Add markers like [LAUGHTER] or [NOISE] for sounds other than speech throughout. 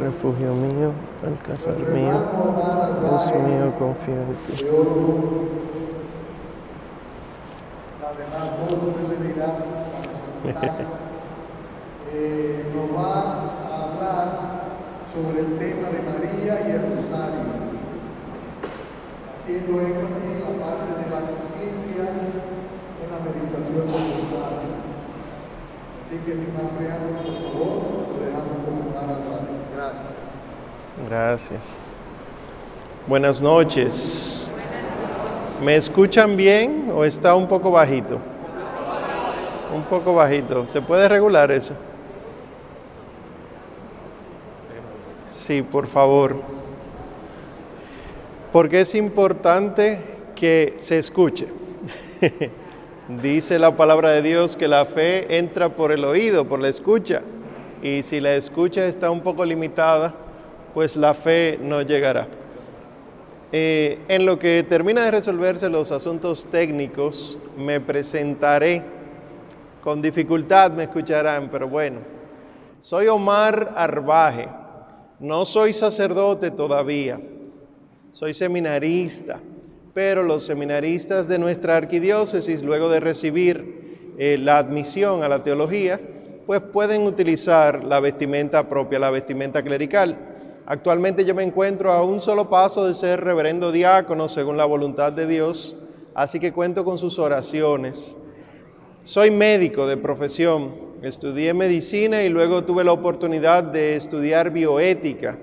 Refugio mío, alcázar mío, Dios mío, confío en ti. Las demás cosas se le dirán [LAUGHS] eh, nos va a hablar sobre el tema de María y el Rosario, haciendo énfasis en la parte de la conciencia en la meditación del Rosario. Así que sin más preámbulos, por favor, lo dejamos comenzar al Padre. Gracias. Gracias. Buenas noches. ¿Me escuchan bien o está un poco bajito? Un poco bajito. ¿Se puede regular eso? Sí, por favor. Porque es importante que se escuche. [LAUGHS] Dice la palabra de Dios que la fe entra por el oído, por la escucha. Y si la escucha está un poco limitada, pues la fe no llegará. Eh, en lo que termina de resolverse los asuntos técnicos, me presentaré. Con dificultad me escucharán, pero bueno. Soy Omar Arbaje. No soy sacerdote todavía. Soy seminarista. Pero los seminaristas de nuestra arquidiócesis, luego de recibir eh, la admisión a la teología, pues pueden utilizar la vestimenta propia, la vestimenta clerical. Actualmente yo me encuentro a un solo paso de ser reverendo diácono según la voluntad de Dios, así que cuento con sus oraciones. Soy médico de profesión, estudié medicina y luego tuve la oportunidad de estudiar bioética,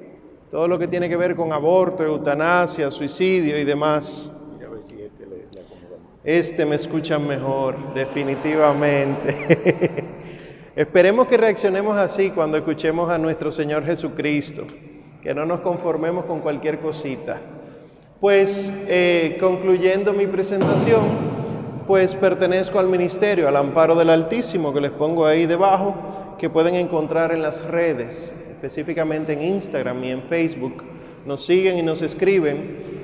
todo lo que tiene que ver con aborto, eutanasia, suicidio y demás. Este me escuchan mejor, definitivamente. [LAUGHS] Esperemos que reaccionemos así cuando escuchemos a nuestro Señor Jesucristo, que no nos conformemos con cualquier cosita. Pues eh, concluyendo mi presentación, pues pertenezco al ministerio, al amparo del Altísimo, que les pongo ahí debajo, que pueden encontrar en las redes, específicamente en Instagram y en Facebook. Nos siguen y nos escriben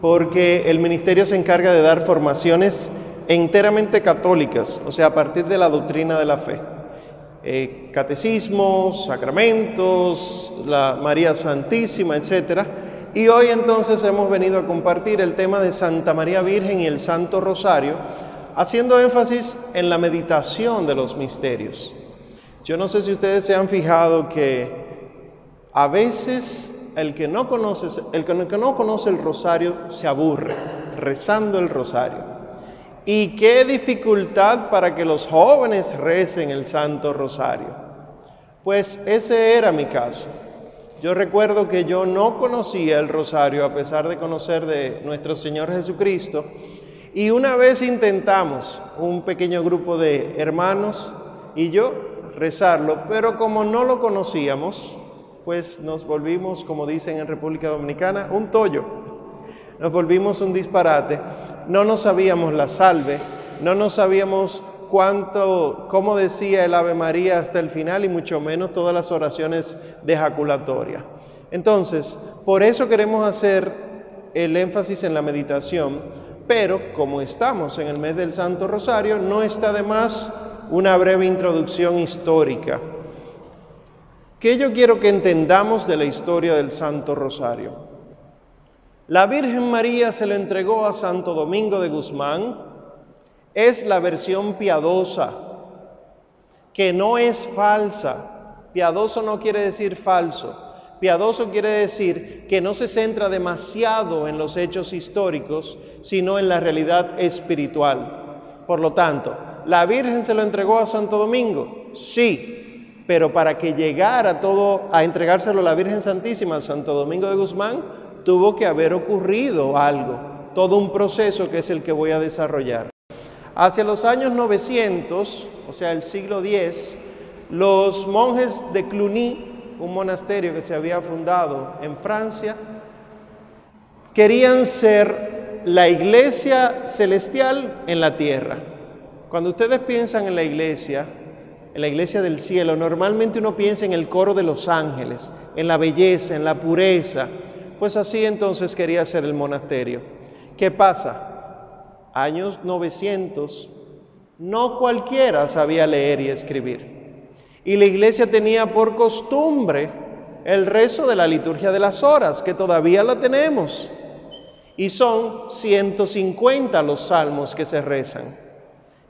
porque el ministerio se encarga de dar formaciones enteramente católicas, o sea, a partir de la doctrina de la fe. Eh, catecismos, sacramentos, la María Santísima, etc. Y hoy entonces hemos venido a compartir el tema de Santa María Virgen y el Santo Rosario, haciendo énfasis en la meditación de los misterios. Yo no sé si ustedes se han fijado que a veces el que no conoce, el que no conoce el rosario se aburre rezando el rosario. Y qué dificultad para que los jóvenes recen el Santo Rosario. Pues ese era mi caso. Yo recuerdo que yo no conocía el rosario a pesar de conocer de nuestro Señor Jesucristo. Y una vez intentamos, un pequeño grupo de hermanos y yo, rezarlo, pero como no lo conocíamos, pues nos volvimos, como dicen en República Dominicana, un tollo. Nos volvimos un disparate. No nos sabíamos la salve, no nos sabíamos cuánto, cómo decía el Ave María hasta el final y mucho menos todas las oraciones de ejaculatoria. Entonces, por eso queremos hacer el énfasis en la meditación, pero como estamos en el mes del Santo Rosario, no está de más una breve introducción histórica ¿Qué yo quiero que entendamos de la historia del Santo Rosario? La Virgen María se le entregó a Santo Domingo de Guzmán. Es la versión piadosa, que no es falsa. Piadoso no quiere decir falso. Piadoso quiere decir que no se centra demasiado en los hechos históricos, sino en la realidad espiritual. Por lo tanto, ¿la Virgen se lo entregó a Santo Domingo? Sí, pero para que llegara todo a entregárselo a la Virgen Santísima, Santo Domingo de Guzmán, tuvo que haber ocurrido algo, todo un proceso que es el que voy a desarrollar. Hacia los años 900, o sea, el siglo X, los monjes de Cluny, un monasterio que se había fundado en Francia, querían ser la iglesia celestial en la tierra. Cuando ustedes piensan en la iglesia, en la iglesia del cielo, normalmente uno piensa en el coro de los ángeles, en la belleza, en la pureza. Pues así entonces quería ser el monasterio. ¿Qué pasa? Años 900, No cualquiera sabía leer y escribir. Y la iglesia tenía por costumbre el rezo de la liturgia de las horas, que todavía la tenemos. Y son 150 los salmos que se rezan.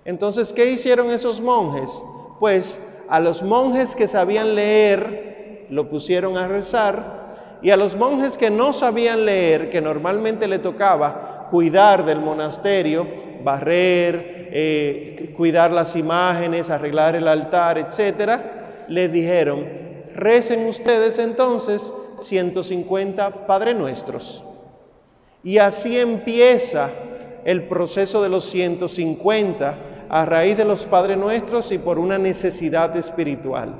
Entonces, ¿qué hicieron esos monjes? Pues a los monjes que sabían leer, lo pusieron a rezar, y a los monjes que no sabían leer, que normalmente le tocaba cuidar del monasterio, barrer, eh, cuidar las imágenes, arreglar el altar, etcétera, les dijeron, recen ustedes entonces 150 Padre Nuestros. Y así empieza el proceso de los 150 a raíz de los Padres Nuestros y por una necesidad espiritual.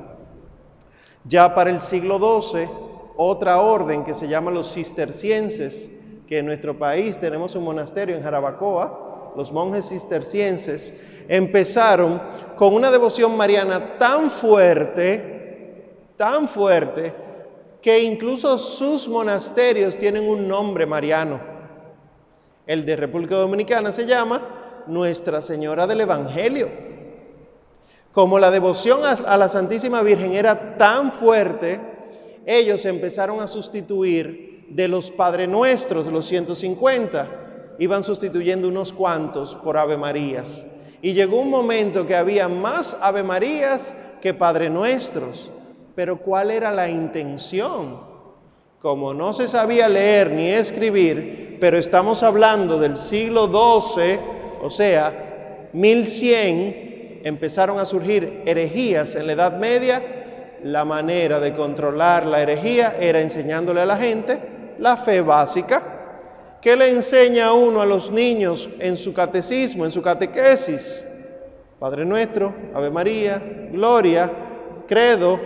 Ya para el siglo XII, otra orden que se llama los cistercienses, que en nuestro país tenemos un monasterio en Jarabacoa, los monjes cistercienses, empezaron con una devoción mariana tan fuerte, tan fuerte, que incluso sus monasterios tienen un nombre mariano. El de República Dominicana se llama Nuestra Señora del Evangelio. Como la devoción a la Santísima Virgen era tan fuerte, ellos empezaron a sustituir de los Padre Nuestros, los 150, iban sustituyendo unos cuantos por Ave Marías. Y llegó un momento que había más Ave Marías que Padre Nuestros. Pero ¿cuál era la intención? Como no se sabía leer ni escribir, pero estamos hablando del siglo XII, o sea, 1100, empezaron a surgir herejías en la Edad Media, la manera de controlar la herejía era enseñándole a la gente la fe básica, que le enseña uno a los niños en su catecismo, en su catequesis. Padre nuestro, Ave María, Gloria, Credo,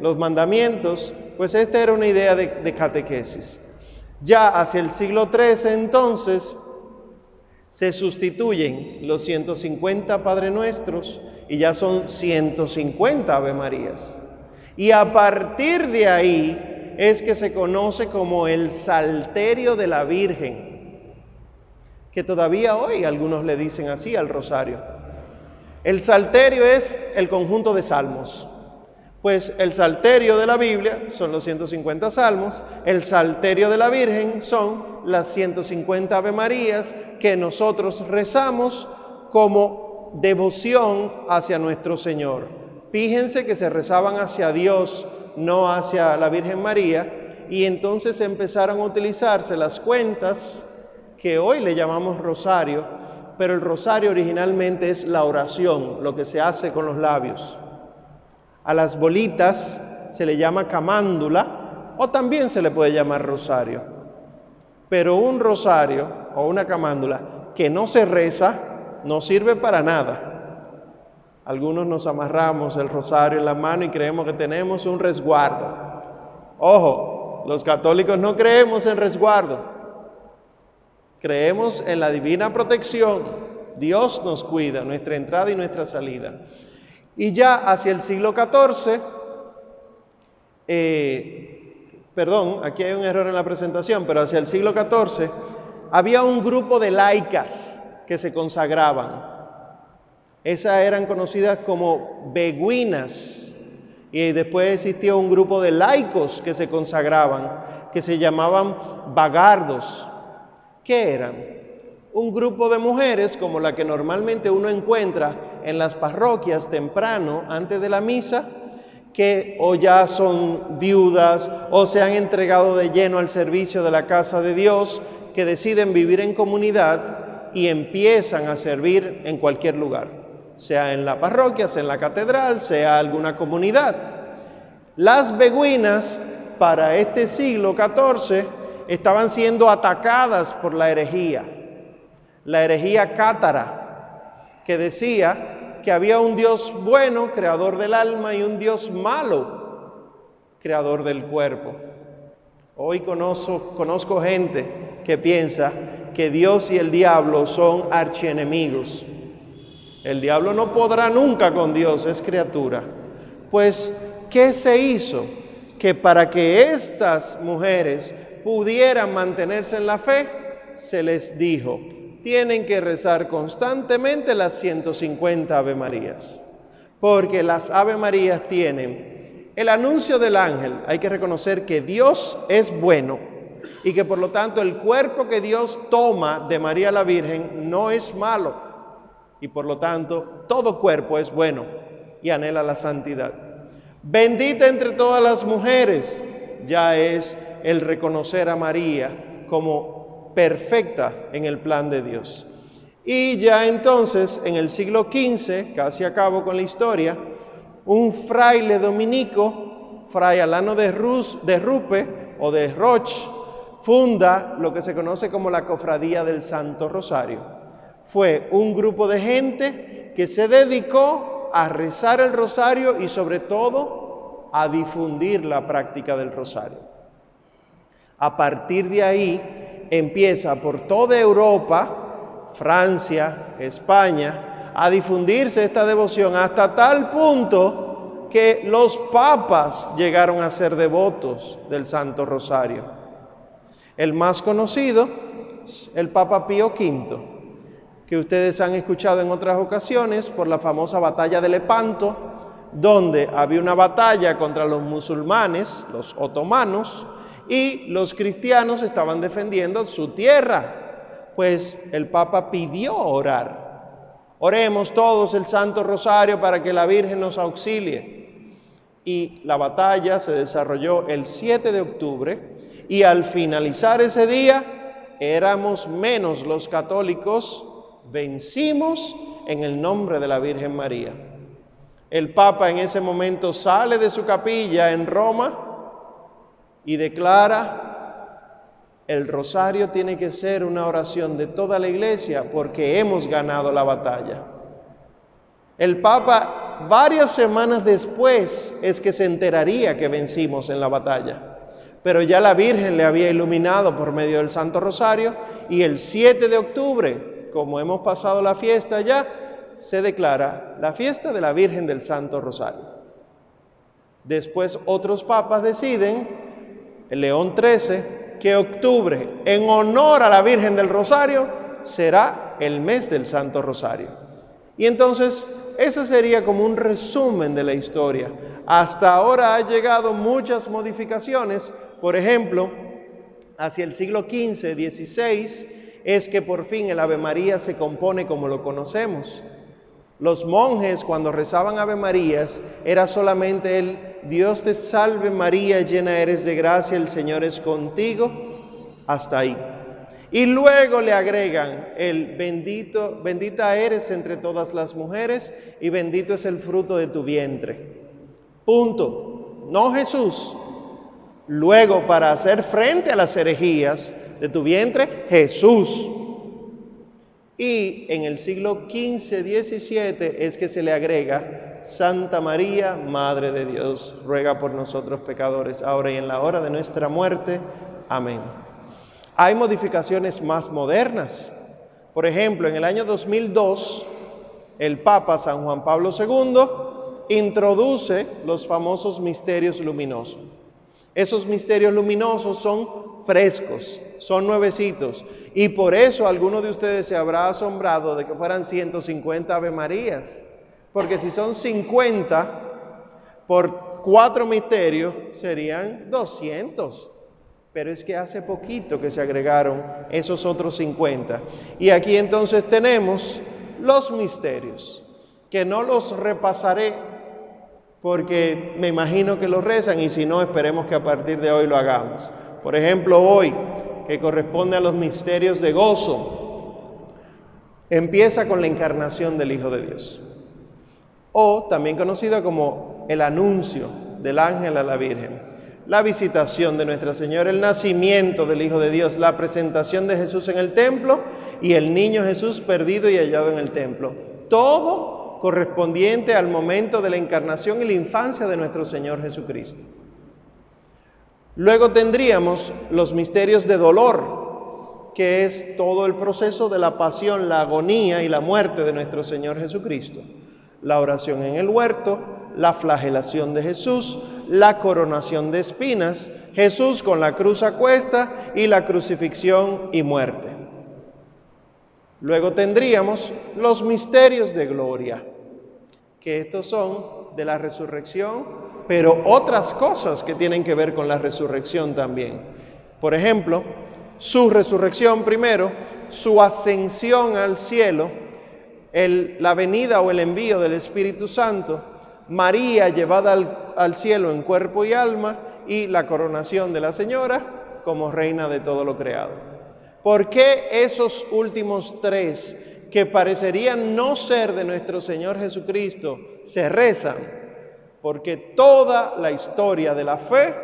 los mandamientos, pues esta era una idea de, catequesis. Ya hacia el siglo XIII entonces se sustituyen los 150 Padre Nuestros y ya son 150 Ave Marías. Y a partir de ahí es que se conoce como el Salterio de la Virgen, que todavía hoy algunos le dicen así al rosario. El Salterio es el conjunto de salmos. Pues el salterio de la Biblia son los 150 salmos, el salterio de la Virgen son las 150 Ave Marías que nosotros rezamos como devoción hacia nuestro Señor. Fíjense que se rezaban hacia Dios, no hacia la Virgen María, y entonces empezaron a utilizarse las cuentas que hoy le llamamos rosario, pero el rosario originalmente es la oración, lo que se hace con los labios. A las bolitas se le llama camándula o también se le puede llamar rosario. Pero un rosario o una camándula que no se reza no sirve para nada. Algunos nos amarramos el rosario en la mano y creemos que tenemos un resguardo. Ojo, los católicos no creemos en resguardo. Creemos en la divina protección. Dios nos cuida nuestra entrada y nuestra salida. Y ya hacia el siglo XIV, eh, perdón, aquí hay un error en la presentación, pero hacia el siglo XIV había un grupo de laicas que se consagraban. Esas eran conocidas como beguinas. Y después existió un grupo de laicos que se consagraban, que se llamaban bagardos. ¿Qué eran? Un grupo de mujeres como la que normalmente uno encuentra en las parroquias temprano, antes de la misa, que o ya son viudas o se han entregado de lleno al servicio de la casa de Dios, que deciden vivir en comunidad y empiezan a servir en cualquier lugar, sea en la parroquia, sea en la catedral, sea alguna comunidad. Las beguinas para este siglo XIV estaban siendo atacadas por la herejía, la herejía cátara, que decía que había un Dios bueno, creador del alma, y un Dios malo, creador del cuerpo. Hoy conozco, conozco gente que piensa que Dios y el diablo son archienemigos. El diablo no podrá nunca con Dios, es criatura. Pues, ¿qué se hizo? Que para que estas mujeres pudieran mantenerse en la fe, se les dijo, tienen que rezar constantemente las 150 Ave Marías, porque las Ave Marías tienen el anuncio del ángel, hay que reconocer que Dios es bueno y que por lo tanto el cuerpo que Dios toma de María la Virgen no es malo y por lo tanto todo cuerpo es bueno y anhela la santidad. Bendita entre todas las mujeres ya es el reconocer a María como perfecta en el plan de Dios. Y ya entonces, en el siglo XV, casi acabo con la historia, un fraile dominico, fray Alano de, Rus, de Rupe o de Roche, funda lo que se conoce como la Cofradía del Santo Rosario. Fue un grupo de gente que se dedicó a rezar el rosario y sobre todo a difundir la práctica del rosario. A partir de ahí empieza por toda Europa, Francia, España, a difundirse esta devoción hasta tal punto que los papas llegaron a ser devotos del Santo Rosario. El más conocido, el Papa Pío V, que ustedes han escuchado en otras ocasiones por la famosa batalla de Lepanto, donde había una batalla contra los musulmanes, los otomanos, y los cristianos estaban defendiendo su tierra. Pues el Papa pidió orar. Oremos todos el Santo Rosario para que la Virgen nos auxilie. Y la batalla se desarrolló el 7 de octubre y al finalizar ese día éramos menos los católicos, vencimos en el nombre de la Virgen María. El Papa en ese momento sale de su capilla en Roma y declara, el rosario tiene que ser una oración de toda la iglesia porque hemos ganado la batalla. El Papa varias semanas después es que se enteraría que vencimos en la batalla, pero ya la Virgen le había iluminado por medio del Santo Rosario y el 7 de octubre, como hemos pasado la fiesta ya, se declara la fiesta de la Virgen del Santo Rosario. Después otros papas deciden el León XIII, que octubre, en honor a la Virgen del Rosario, será el mes del Santo Rosario. Y entonces, ese sería como un resumen de la historia. Hasta ahora ha llegado muchas modificaciones, por ejemplo, hacia el siglo XV, XVI, es que por fin el Ave María se compone como lo conocemos. Los monjes cuando rezaban Ave Marías era solamente el Dios te salve María, llena eres de gracia, el Señor es contigo, hasta ahí. Y luego le agregan el bendito, bendita eres entre todas las mujeres y bendito es el fruto de tu vientre. Punto. No Jesús. Luego para hacer frente a las herejías de tu vientre, Jesús. Y en el siglo XV, XVII es que se le agrega Santa María, Madre de Dios, ruega por nosotros pecadores, ahora y en la hora de nuestra muerte. Amén. Hay modificaciones más modernas. Por ejemplo, en el año 2002, el Papa San Juan Pablo II introduce los famosos misterios luminosos. Esos misterios luminosos son frescos, son nuevecitos. Y por eso alguno de ustedes se habrá asombrado de que fueran 150 Ave Marías. Porque si son 50 por cuatro misterios, serían 200. Pero es que hace poquito que se agregaron esos otros 50. Y aquí entonces tenemos los misterios, que no los repasaré porque me imagino que los rezan y si no, esperemos que a partir de hoy lo hagamos. Por ejemplo, hoy, que corresponde a los misterios de gozo, empieza con la encarnación del Hijo de Dios, o también conocido como el anuncio del ángel a la Virgen, la visitación de Nuestra Señora, el nacimiento del Hijo de Dios, la presentación de Jesús en el templo y el niño Jesús perdido y hallado en el templo. Todo correspondiente al momento de la encarnación y la infancia de nuestro Señor Jesucristo. Luego tendríamos los misterios de dolor, que es todo el proceso de la pasión, la agonía y la muerte de nuestro Señor Jesucristo. La oración en el huerto, la flagelación de Jesús, la coronación de espinas, Jesús con la cruz a cuesta y la crucifixión y muerte. Luego tendríamos los misterios de gloria, que estos son de la resurrección, pero otras cosas que tienen que ver con la resurrección también. Por ejemplo, su resurrección primero, su ascensión al cielo, la venida o el envío del Espíritu Santo, María llevada al, al cielo en cuerpo y alma y la coronación de la Señora como reina de todo lo creado. ¿Por qué esos últimos tres que parecerían no ser de nuestro Señor Jesucristo se rezan? Porque toda la historia de la fe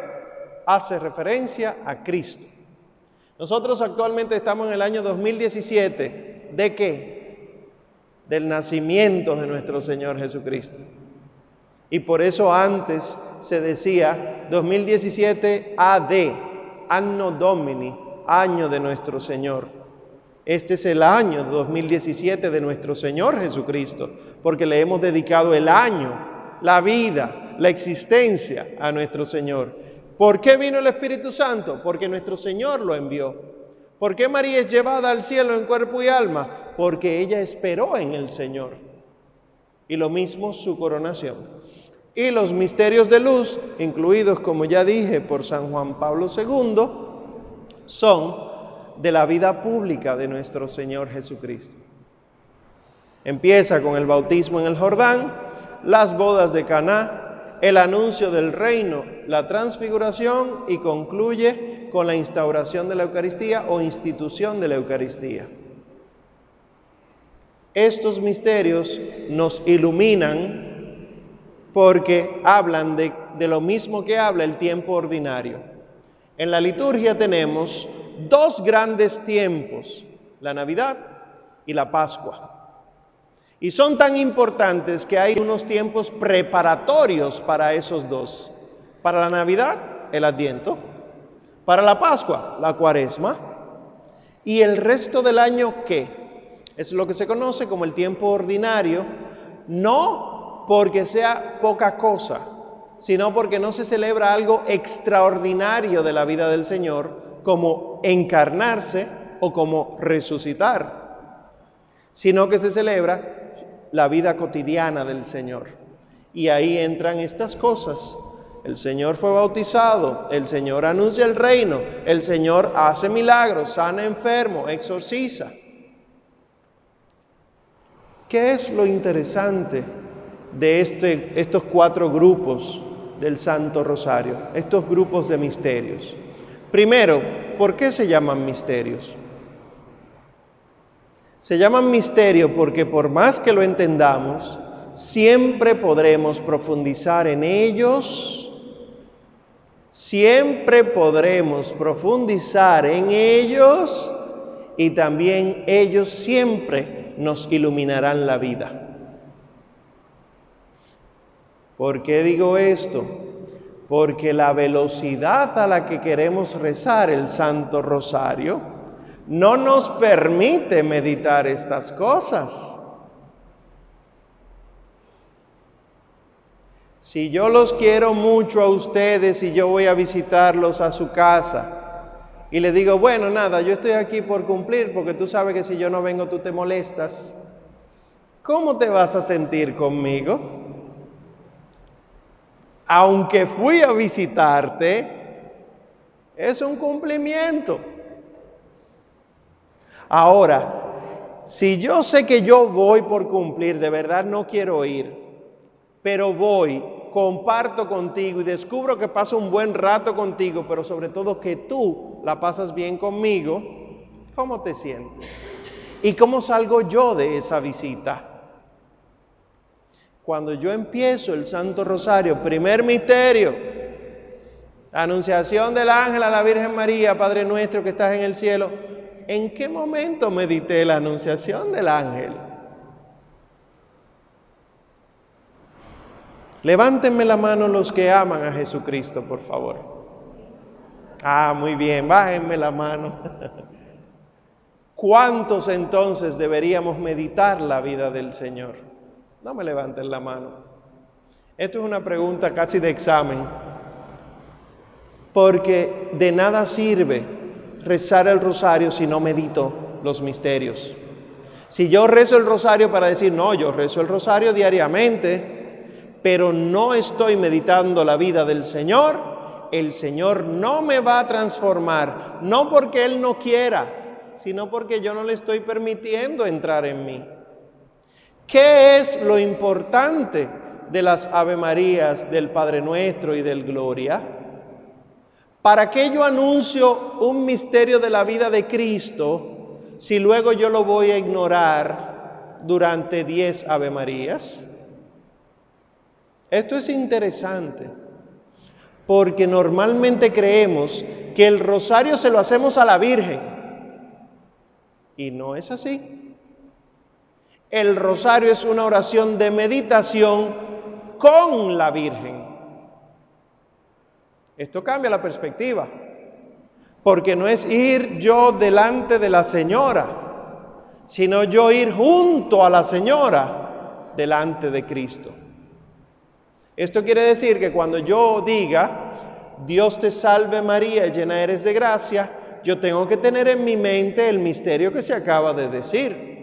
hace referencia a Cristo. Nosotros actualmente estamos en el año 2017. ¿De qué? Del nacimiento de nuestro Señor Jesucristo. Y por eso antes se decía 2017 AD, Anno Domini, año de nuestro Señor. Este es el año 2017 de nuestro Señor Jesucristo, porque le hemos dedicado el año, la vida, la existencia a nuestro Señor. ¿Por qué vino el Espíritu Santo? Porque nuestro Señor lo envió. ¿Por qué María es llevada al cielo en cuerpo y alma? Porque ella esperó en el Señor. Y lo mismo su coronación. Y los misterios de luz, incluidos, como ya dije, por San Juan Pablo II, son de la vida pública de nuestro Señor Jesucristo. Empieza con el bautismo en el Jordán, las bodas de Caná, el anuncio del reino, la transfiguración y concluye con la instauración de la Eucaristía o institución de la Eucaristía. Estos misterios nos iluminan porque hablan de, de, lo mismo que habla el tiempo ordinario. En la liturgia tenemos dos grandes tiempos, la Navidad y la Pascua. Y son tan importantes que hay unos tiempos preparatorios para esos dos. Para la Navidad, el Adviento. Para la Pascua, la Cuaresma. Y el resto del año, ¿qué? Es lo que se conoce como el tiempo ordinario, no porque sea poca cosa, sino porque no se celebra algo extraordinario de la vida del Señor, como encarnarse o como resucitar, sino que se celebra la vida cotidiana del Señor. Y ahí entran estas cosas. El Señor fue bautizado, el Señor anuncia el reino, el Señor hace milagros, sana enfermo, exorciza. ¿Qué es lo interesante de este, estos cuatro grupos del Santo Rosario, estos grupos de misterios? Primero, ¿por qué se llaman misterios? Se llaman misterio porque por más que lo entendamos, siempre podremos profundizar en ellos, siempre podremos profundizar en ellos y también ellos siempre nos iluminarán la vida. ¿Por qué digo esto? Porque la velocidad a la que queremos rezar el Santo Rosario, no nos permite meditar estas cosas. Si yo los quiero mucho a ustedes y yo voy a visitarlos a su casa y le digo, bueno, nada, yo estoy aquí por cumplir porque tú sabes que si yo no vengo tú te molestas, ¿cómo te vas a sentir conmigo? Aunque fui a visitarte, es un cumplimiento. Ahora, si yo sé que yo voy por cumplir, de verdad no quiero ir, pero voy, comparto contigo y descubro que paso un buen rato contigo, pero sobre todo que tú la pasas bien conmigo, ¿cómo te sientes? ¿Y cómo salgo yo de esa visita? Cuando yo empiezo el Santo Rosario, primer misterio, anunciación del ángel a la Virgen María, Padre nuestro que estás en el cielo, ¿en qué momento medité la anunciación del ángel? Levántenme la mano los que aman a Jesucristo, por favor. Ah, muy bien, bájenme la mano. [LAUGHS] ¿Cuántos entonces deberíamos meditar la vida del Señor? No me levanten la mano. Esto es una pregunta casi de examen, porque de nada sirve rezar el rosario si no medito los misterios. Si yo rezo el rosario para decir, no, yo rezo el rosario diariamente, pero no estoy meditando la vida del Señor, el Señor no me va a transformar, no porque Él no quiera, sino porque yo no le estoy permitiendo entrar en mí. ¿Qué es lo importante de las Ave Marías, del Padre Nuestro y del Gloria? ¿Para qué yo anuncio un misterio de la vida de Cristo si luego yo lo voy a ignorar durante diez Ave Marías? Esto es interesante porque normalmente creemos que el rosario se lo hacemos a la Virgen y no es así. El rosario es una oración de meditación con la Virgen. Esto cambia la perspectiva, porque no es ir yo delante de la Señora, sino yo ir junto a la Señora delante de Cristo. Esto quiere decir que cuando yo diga, Dios te salve María, llena eres de gracia, yo tengo que tener en mi mente el misterio que se acaba de decir.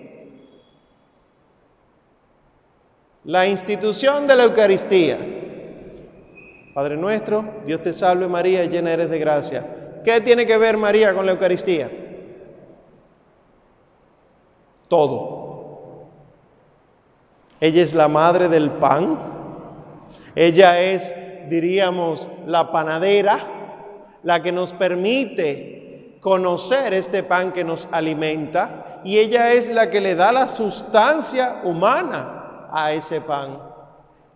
La institución de la Eucaristía. Padre nuestro, Dios te salve María, llena eres de gracia. ¿Qué tiene que ver María con la Eucaristía? Todo. Ella es la madre del pan. Ella es, diríamos, la panadera, la que nos permite conocer este pan que nos alimenta. Y ella es la que le da la sustancia humana a ese pan.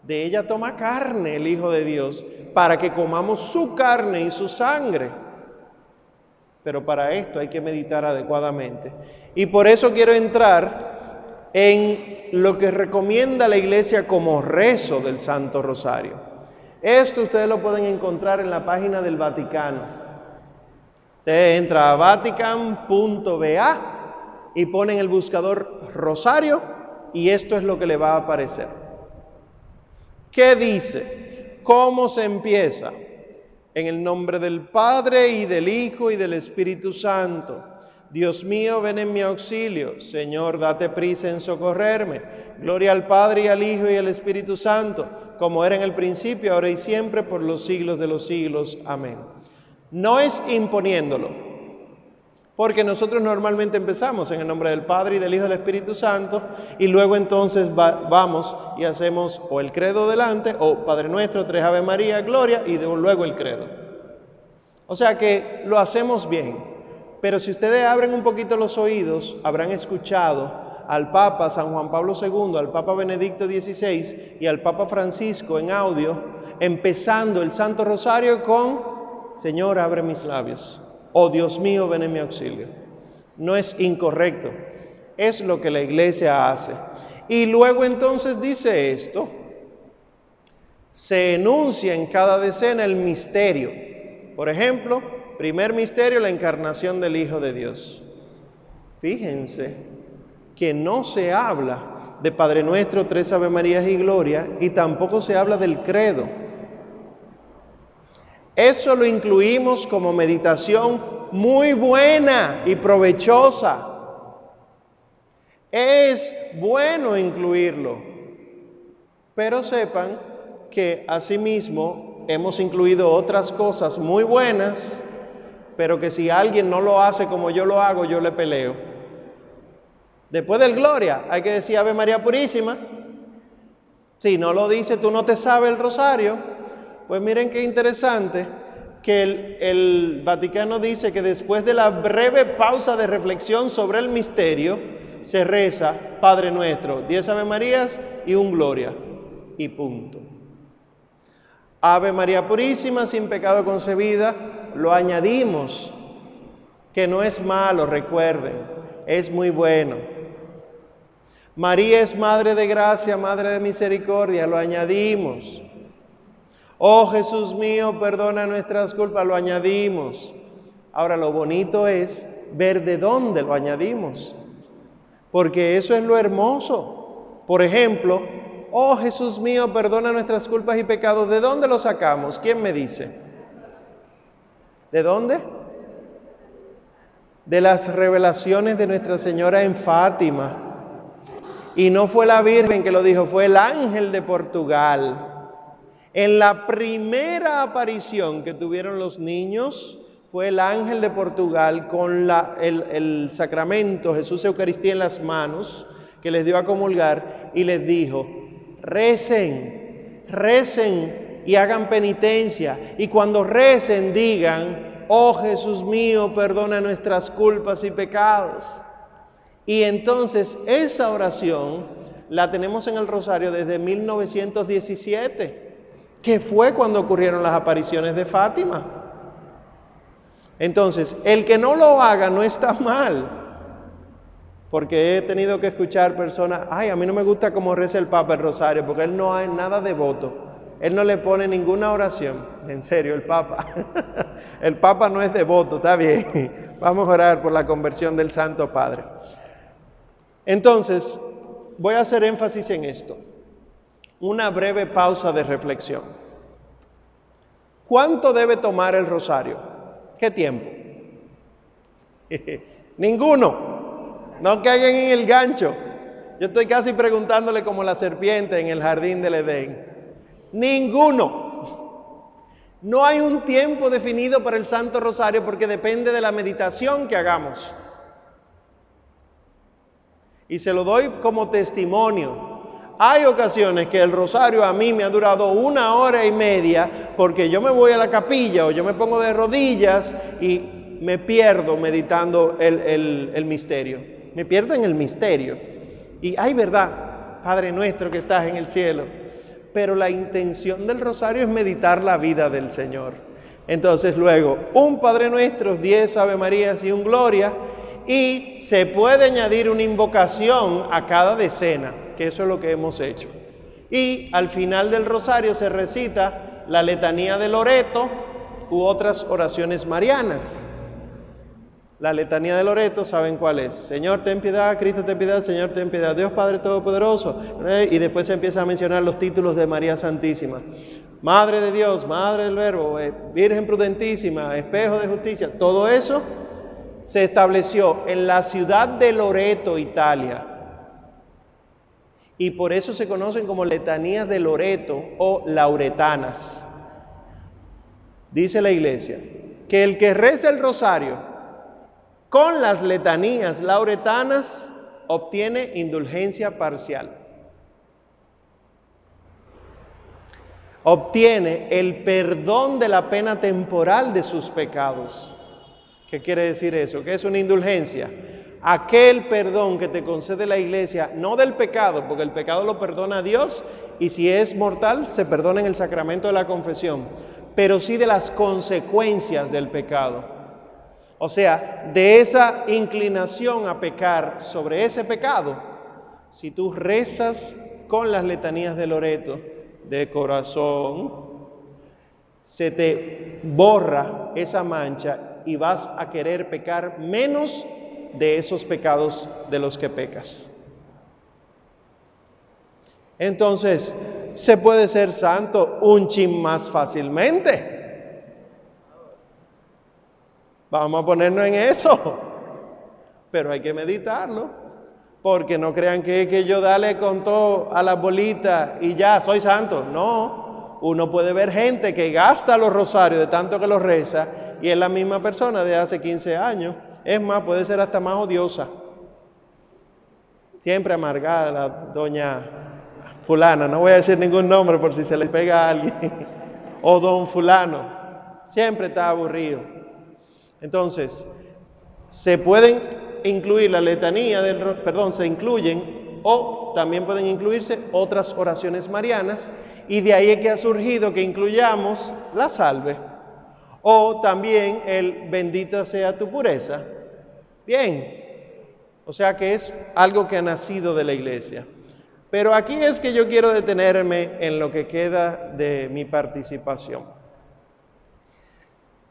De ella toma carne el Hijo de Dios para que comamos su carne y su sangre. Pero para esto hay que meditar adecuadamente. Y por eso quiero entrar en lo que recomienda la iglesia como rezo del Santo Rosario. Esto ustedes lo pueden encontrar en la página del Vaticano. Usted entra a vatican.va y pone en el buscador Rosario y esto es lo que le va a aparecer. ¿Qué dice? ¿Cómo se empieza? En el nombre del Padre y del Hijo y del Espíritu Santo. Dios mío, ven en mi auxilio. Señor, date prisa en socorrerme. Gloria al Padre y al Hijo y al Espíritu Santo, como era en el principio, ahora y siempre, por los siglos de los siglos. Amén. No es imponiéndolo, porque nosotros normalmente empezamos en el nombre del Padre y del Hijo y del Espíritu Santo y luego entonces vamos y hacemos o el credo delante o Padre Nuestro, Tres Ave María, Gloria y luego el credo. O sea que lo hacemos bien. Pero si ustedes abren un poquito los oídos, habrán escuchado al Papa San Juan Pablo II, al Papa Benedicto XVI y al Papa Francisco en audio, empezando el Santo Rosario con, Señor, abre mis labios oh Dios mío, ven en mi auxilio. No es incorrecto, es lo que la iglesia hace. Y luego entonces dice esto, se enuncia en cada decena el misterio. Por ejemplo, primer misterio, la encarnación del Hijo de Dios. Fíjense que no se habla de Padre Nuestro, tres Ave Marías y Gloria, y tampoco se habla del credo. Eso lo incluimos como meditación muy buena y provechosa. Es bueno incluirlo, pero sepan que asimismo hemos incluido otras cosas muy buenas, pero que si alguien no lo hace como yo lo hago, yo le peleo. Después del Gloria, hay que decir Ave María Purísima. Si no lo dice, tú no te sabes el rosario. Pues miren qué interesante que el, Vaticano dice que después de la breve pausa de reflexión sobre el misterio, se reza Padre Nuestro, diez Ave Marías y un Gloria. Y punto. Ave María Purísima, sin pecado concebida, lo añadimos, que no es malo, recuerden, es muy bueno. María es Madre de Gracia, Madre de Misericordia, lo añadimos. Oh Jesús mío, perdona nuestras culpas, lo añadimos. Ahora lo bonito es ver de dónde lo añadimos, porque eso es lo hermoso. Por ejemplo, oh Jesús mío, perdona nuestras culpas y pecados, ¿de dónde lo sacamos? ¿Quién me dice? ¿De dónde? De las revelaciones de Nuestra Señora en Fátima. Y no fue la Virgen que lo dijo, fue el ángel de Portugal. En la primera aparición que tuvieron los niños, fue el ángel de Portugal con el, el sacramento Jesús Eucaristía en las manos, que les dio a comulgar y les dijo, recen, recen y hagan penitencia. Y cuando recen digan, oh Jesús mío, perdona nuestras culpas y pecados. Y entonces esa oración la tenemos en el rosario desde 1917, que fue cuando ocurrieron las apariciones de Fátima. Entonces, el que no lo haga no está mal, porque he tenido que escuchar personas, ay, a mí no me gusta cómo reza el Papa el rosario, porque él no hay nada devoto. Él no le pone ninguna oración. En serio, el Papa. [LAUGHS] el Papa no es devoto, está bien. [LAUGHS] Vamos a orar por la conversión del Santo Padre. Entonces, voy a hacer énfasis en esto. Una breve pausa de reflexión. ¿Cuánto debe tomar el rosario? ¿Qué tiempo? [LAUGHS] Ninguno. No caigan en el gancho. Yo estoy casi preguntándole como la serpiente en el jardín del Edén. Ninguno. No hay un tiempo definido para el Santo Rosario porque depende de la meditación que hagamos. Y se lo doy como testimonio. Hay ocasiones que el rosario a mí me ha durado una hora y media porque yo me voy a la capilla o yo me pongo de rodillas y me pierdo meditando el, el misterio me pierdo en el misterio. Y hay verdad, Padre nuestro que estás en el cielo. Pero la intención del rosario es meditar la vida del Señor. Entonces luego, un Padre nuestro, diez Ave Marías y un Gloria. Y se puede añadir una invocación a cada decena, que eso es lo que hemos hecho. Y al final del rosario se recita la letanía de Loreto u otras oraciones marianas. La letanía de Loreto, ¿saben cuál es? Señor, ten piedad, Cristo, ten piedad, Señor, ten piedad, Dios Padre Todopoderoso. Y después se empieza a mencionar los títulos de María Santísima. Madre de Dios, Madre del Verbo, eh, Virgen Prudentísima, Espejo de Justicia. Todo eso se estableció en la ciudad de Loreto, Italia. Y por eso se conocen como letanías de Loreto o lauretanas. Dice la iglesia que el que reza el rosario, con las letanías lauretanas obtiene indulgencia parcial. Obtiene el perdón de la pena temporal de sus pecados. ¿Qué quiere decir eso? ¿Qué es una indulgencia? Aquel perdón que te concede la iglesia, no del pecado, porque el pecado lo perdona Dios y si es mortal se perdona en el sacramento de la confesión, pero sí de las consecuencias del pecado. O sea, de esa inclinación a pecar sobre ese pecado, si tú rezas con las letanías de Loreto de corazón, se te borra esa mancha y vas a querer pecar menos de esos pecados de los que pecas. Entonces, se puede ser santo un chin más fácilmente. Vamos a ponernos en eso. Pero hay que meditarlo. Porque no crean que, que yo dale con todo a las bolitas y ya soy santo. No. Uno puede ver gente que gasta los rosarios de tanto que los reza y es la misma persona de hace 15 años. Es más, puede ser hasta más odiosa. Siempre amargada la doña fulana, no voy a decir ningún nombre por si se le pega a alguien, [LAUGHS] o don fulano, siempre está aburrido. Entonces, se pueden incluir la letanía del, perdón, se incluyen o también pueden incluirse otras oraciones marianas y de ahí es que ha surgido que incluyamos la salve o también el bendita sea tu pureza. Bien, o sea que es algo que ha nacido de la iglesia. Pero aquí es que yo quiero detenerme en lo que queda de mi participación.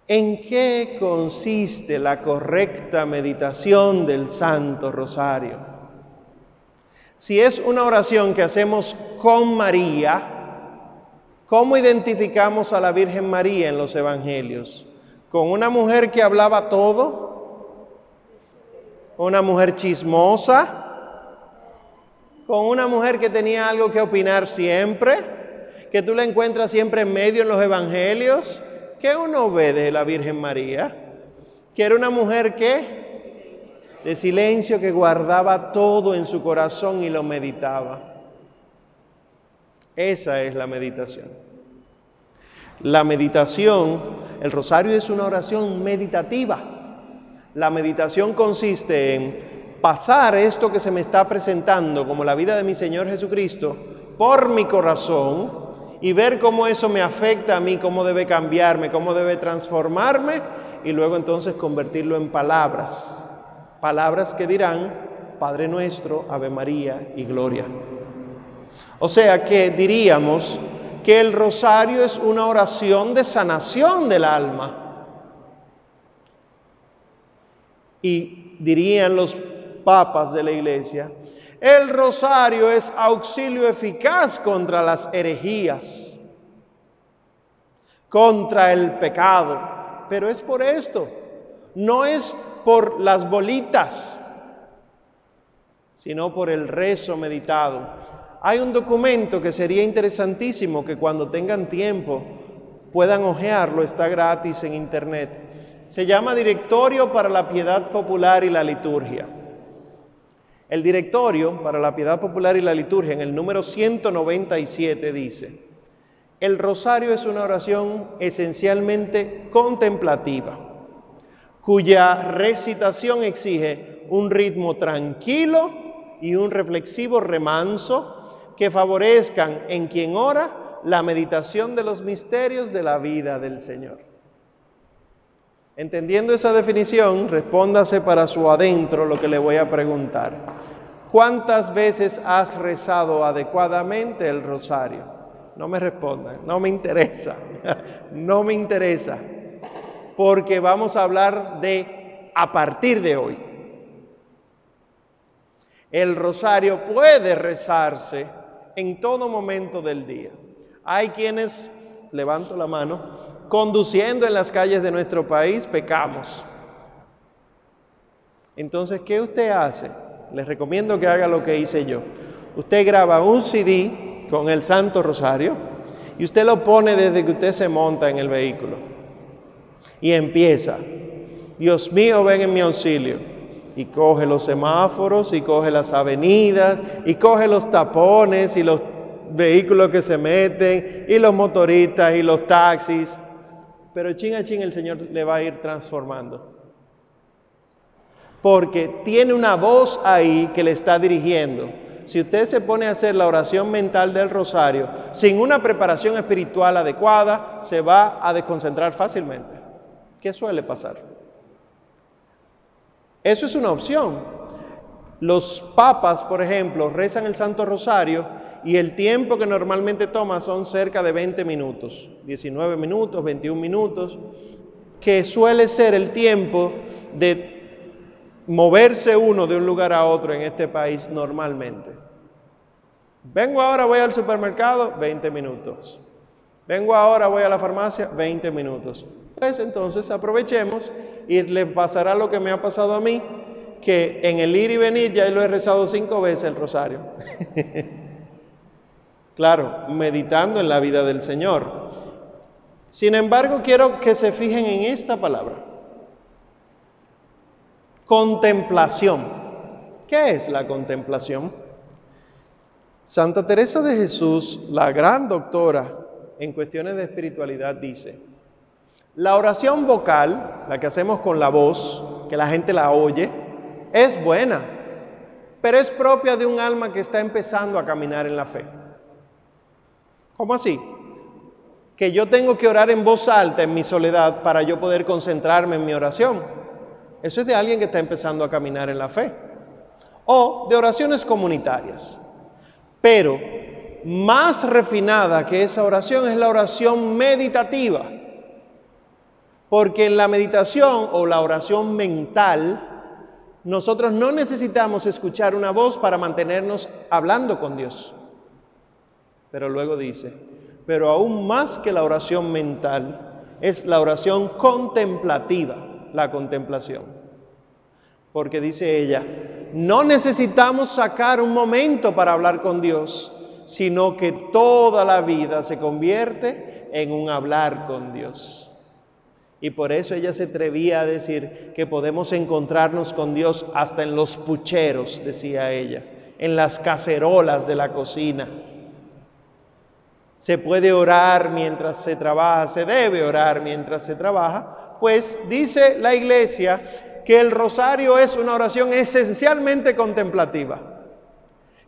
¿En qué consiste la correcta meditación del Santo Rosario? Si es una oración que hacemos con María, ¿cómo identificamos a la Virgen María en los Evangelios? ¿Con una mujer que hablaba todo? ¿Una mujer chismosa? con una mujer que tenía algo que opinar siempre, que tú la encuentras siempre en medio en los evangelios, que uno ve de la Virgen María, que era una mujer que de silencio que guardaba todo en su corazón y lo meditaba. Esa es la meditación. La meditación, el rosario es una oración meditativa. La meditación consiste en pasar esto que se me está presentando como la vida de mi Señor Jesucristo por mi corazón y ver cómo eso me afecta a mí, cómo debe cambiarme, cómo debe transformarme y luego entonces convertirlo en palabras. Palabras que dirán Padre nuestro, Ave María y Gloria. O sea que diríamos que el rosario es una oración de sanación del alma. Y dirían los papas de la iglesia, el rosario es auxilio eficaz contra las herejías, contra el pecado. Pero es por esto, no es por las bolitas, sino por el rezo meditado. Hay un documento que sería interesantísimo que cuando tengan tiempo puedan hojearlo, está gratis en internet. Se llama Directorio para la Piedad Popular y la Liturgia. El Directorio para la Piedad Popular y la Liturgia en el número 197 dice, el rosario es una oración esencialmente contemplativa, cuya recitación exige un ritmo tranquilo y un reflexivo remanso que favorezcan en quien ora la meditación de los misterios de la vida del Señor. Entendiendo esa definición, respóndase para su adentro lo que le voy a preguntar. ¿Cuántas veces has rezado adecuadamente el rosario? No me respondan, no me interesa, [LAUGHS] no me interesa, porque vamos a hablar de a partir de hoy. El rosario puede rezarse en todo momento del día. Hay quienes, levanto la mano, conduciendo en las calles de nuestro país, pecamos. Entonces, ¿qué usted hace? Les recomiendo que haga lo que hice yo. Usted graba un CD con el Santo Rosario y usted lo pone desde que usted se monta en el vehículo. Y empieza, Dios mío, ven en mi auxilio y coge los semáforos y coge las avenidas y coge los tapones y los vehículos que se meten y los motoristas y los taxis. Pero chin a chin el Señor le va a ir transformando. Porque tiene una voz ahí que le está dirigiendo. Si usted se pone a hacer la oración mental del rosario sin una preparación espiritual adecuada, se va a desconcentrar fácilmente. ¿Qué suele pasar? Eso es una opción. Los papas, por ejemplo, rezan el Santo Rosario y el tiempo que normalmente toma son cerca de 20 minutos, 19 minutos, 21 minutos, que suele ser el tiempo de moverse uno de un lugar a otro en este país normalmente. Vengo ahora, voy al supermercado, 20 minutos. Vengo ahora, voy a la farmacia, 20 minutos. Pues entonces aprovechemos y le pasará lo que me ha pasado a mí, que en el ir y venir ya lo he rezado cinco veces el rosario. [LAUGHS] claro, meditando en la vida del Señor. Sin embargo, quiero que se fijen en esta palabra. Contemplación. ¿Qué es la contemplación? Santa Teresa de Jesús, la gran doctora en cuestiones de espiritualidad, dice, la oración vocal, la que hacemos con la voz, que la gente la oye, es buena, pero es propia de un alma que está empezando a caminar en la fe. ¿Cómo así? Que yo tengo que orar en voz alta en mi soledad para yo poder concentrarme en mi oración. Eso es de alguien que está empezando a caminar en la fe. O de oraciones comunitarias. Pero más refinada que esa oración es la oración meditativa porque en la meditación o la oración mental, nosotros no necesitamos escuchar una voz para mantenernos hablando con Dios. Pero luego dice, pero aún más que la oración mental, es la oración contemplativa, la contemplación. Porque dice ella, no necesitamos sacar un momento para hablar con Dios, sino que toda la vida se convierte en un hablar con Dios. Y por eso ella se atrevía a decir que podemos encontrarnos con Dios hasta en los pucheros, decía ella, en las cacerolas de la cocina. Se puede orar mientras se trabaja, se debe orar mientras se trabaja, pues dice la iglesia que el rosario es una oración esencialmente contemplativa,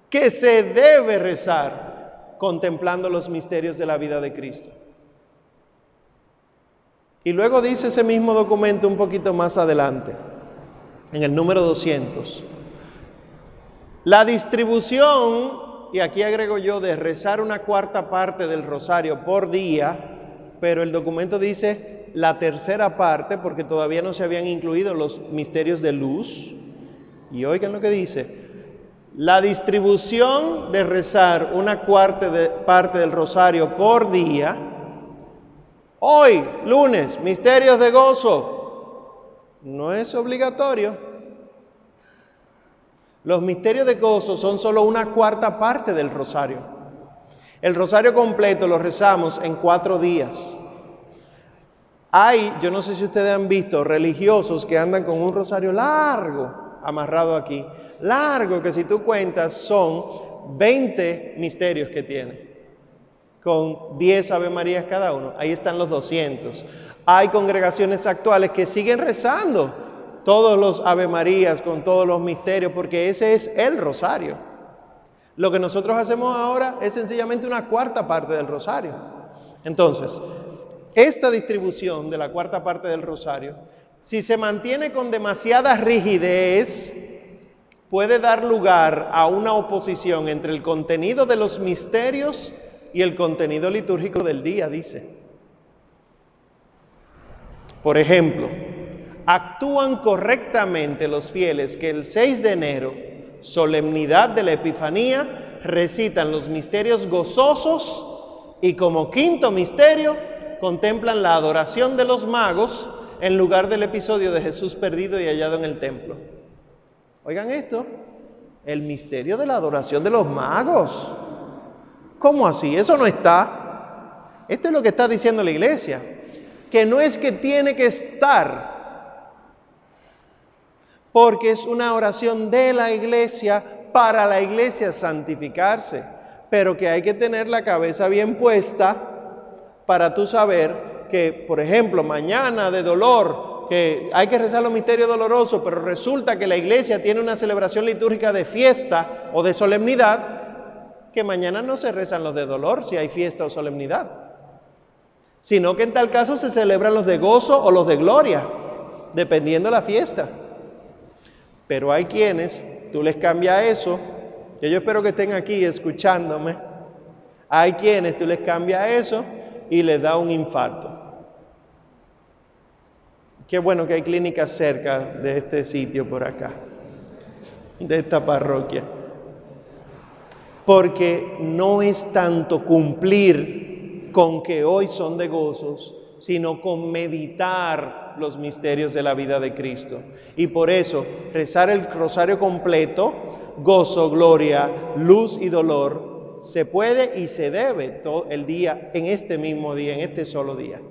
que se debe rezar contemplando los misterios de la vida de Cristo. Y luego dice ese mismo documento un poquito más adelante, en el número 200. La distribución, y aquí agrego yo, de rezar una cuarta parte del rosario por día, pero el documento dice la tercera parte porque todavía no se habían incluido los misterios de luz. Y oigan lo que dice. La distribución de rezar una cuarta de, parte del rosario por día Hoy, lunes, misterios de gozo. No es obligatorio. Los misterios de gozo son solo una cuarta parte del rosario. El rosario completo lo rezamos en cuatro días. Hay, yo no sé si ustedes han visto, religiosos que andan con un rosario largo, amarrado aquí. Largo, que si tú cuentas son 20 misterios que tiene con 10 Ave Marías cada uno. Ahí están los 200. Hay congregaciones actuales que siguen rezando todos los Ave Marías con todos los misterios, porque ese es el rosario. Lo que nosotros hacemos ahora es sencillamente una cuarta parte del rosario. Entonces, esta distribución de la cuarta parte del rosario, si se mantiene con demasiada rigidez, puede dar lugar a una oposición entre el contenido de los misterios el contenido litúrgico del día, dice. Por ejemplo, actúan correctamente los fieles que el 6 de enero, solemnidad de la Epifanía, recitan los misterios gozosos y como quinto misterio contemplan la adoración de los magos en lugar del episodio de Jesús perdido y hallado en el templo. Oigan esto, el misterio de la adoración de los magos. ¿Cómo así? Eso no está. Esto es lo que está diciendo la iglesia. Que no es que tiene que estar, porque es una oración de la iglesia para la iglesia santificarse, pero que hay que tener la cabeza bien puesta para tú saber que, por ejemplo, mañana de dolor, que hay que rezar los misterios dolorosos, pero resulta que la iglesia tiene una celebración litúrgica de fiesta o de solemnidad, que mañana no se rezan los de dolor si hay fiesta o solemnidad, sino que en tal caso se celebran los de gozo o los de gloria, dependiendo la fiesta. Pero hay quienes, tú les cambias eso, que yo espero que estén aquí escuchándome, hay quienes tú les cambias eso y les da un infarto. Qué bueno que hay clínicas cerca de este sitio por acá, de esta parroquia porque no es tanto cumplir con que hoy son de gozos, sino con meditar los misterios de la vida de Cristo. Y por eso, rezar el rosario completo, gozo, gloria, luz y dolor, se puede y se debe todo el día, en este mismo día, en este solo día.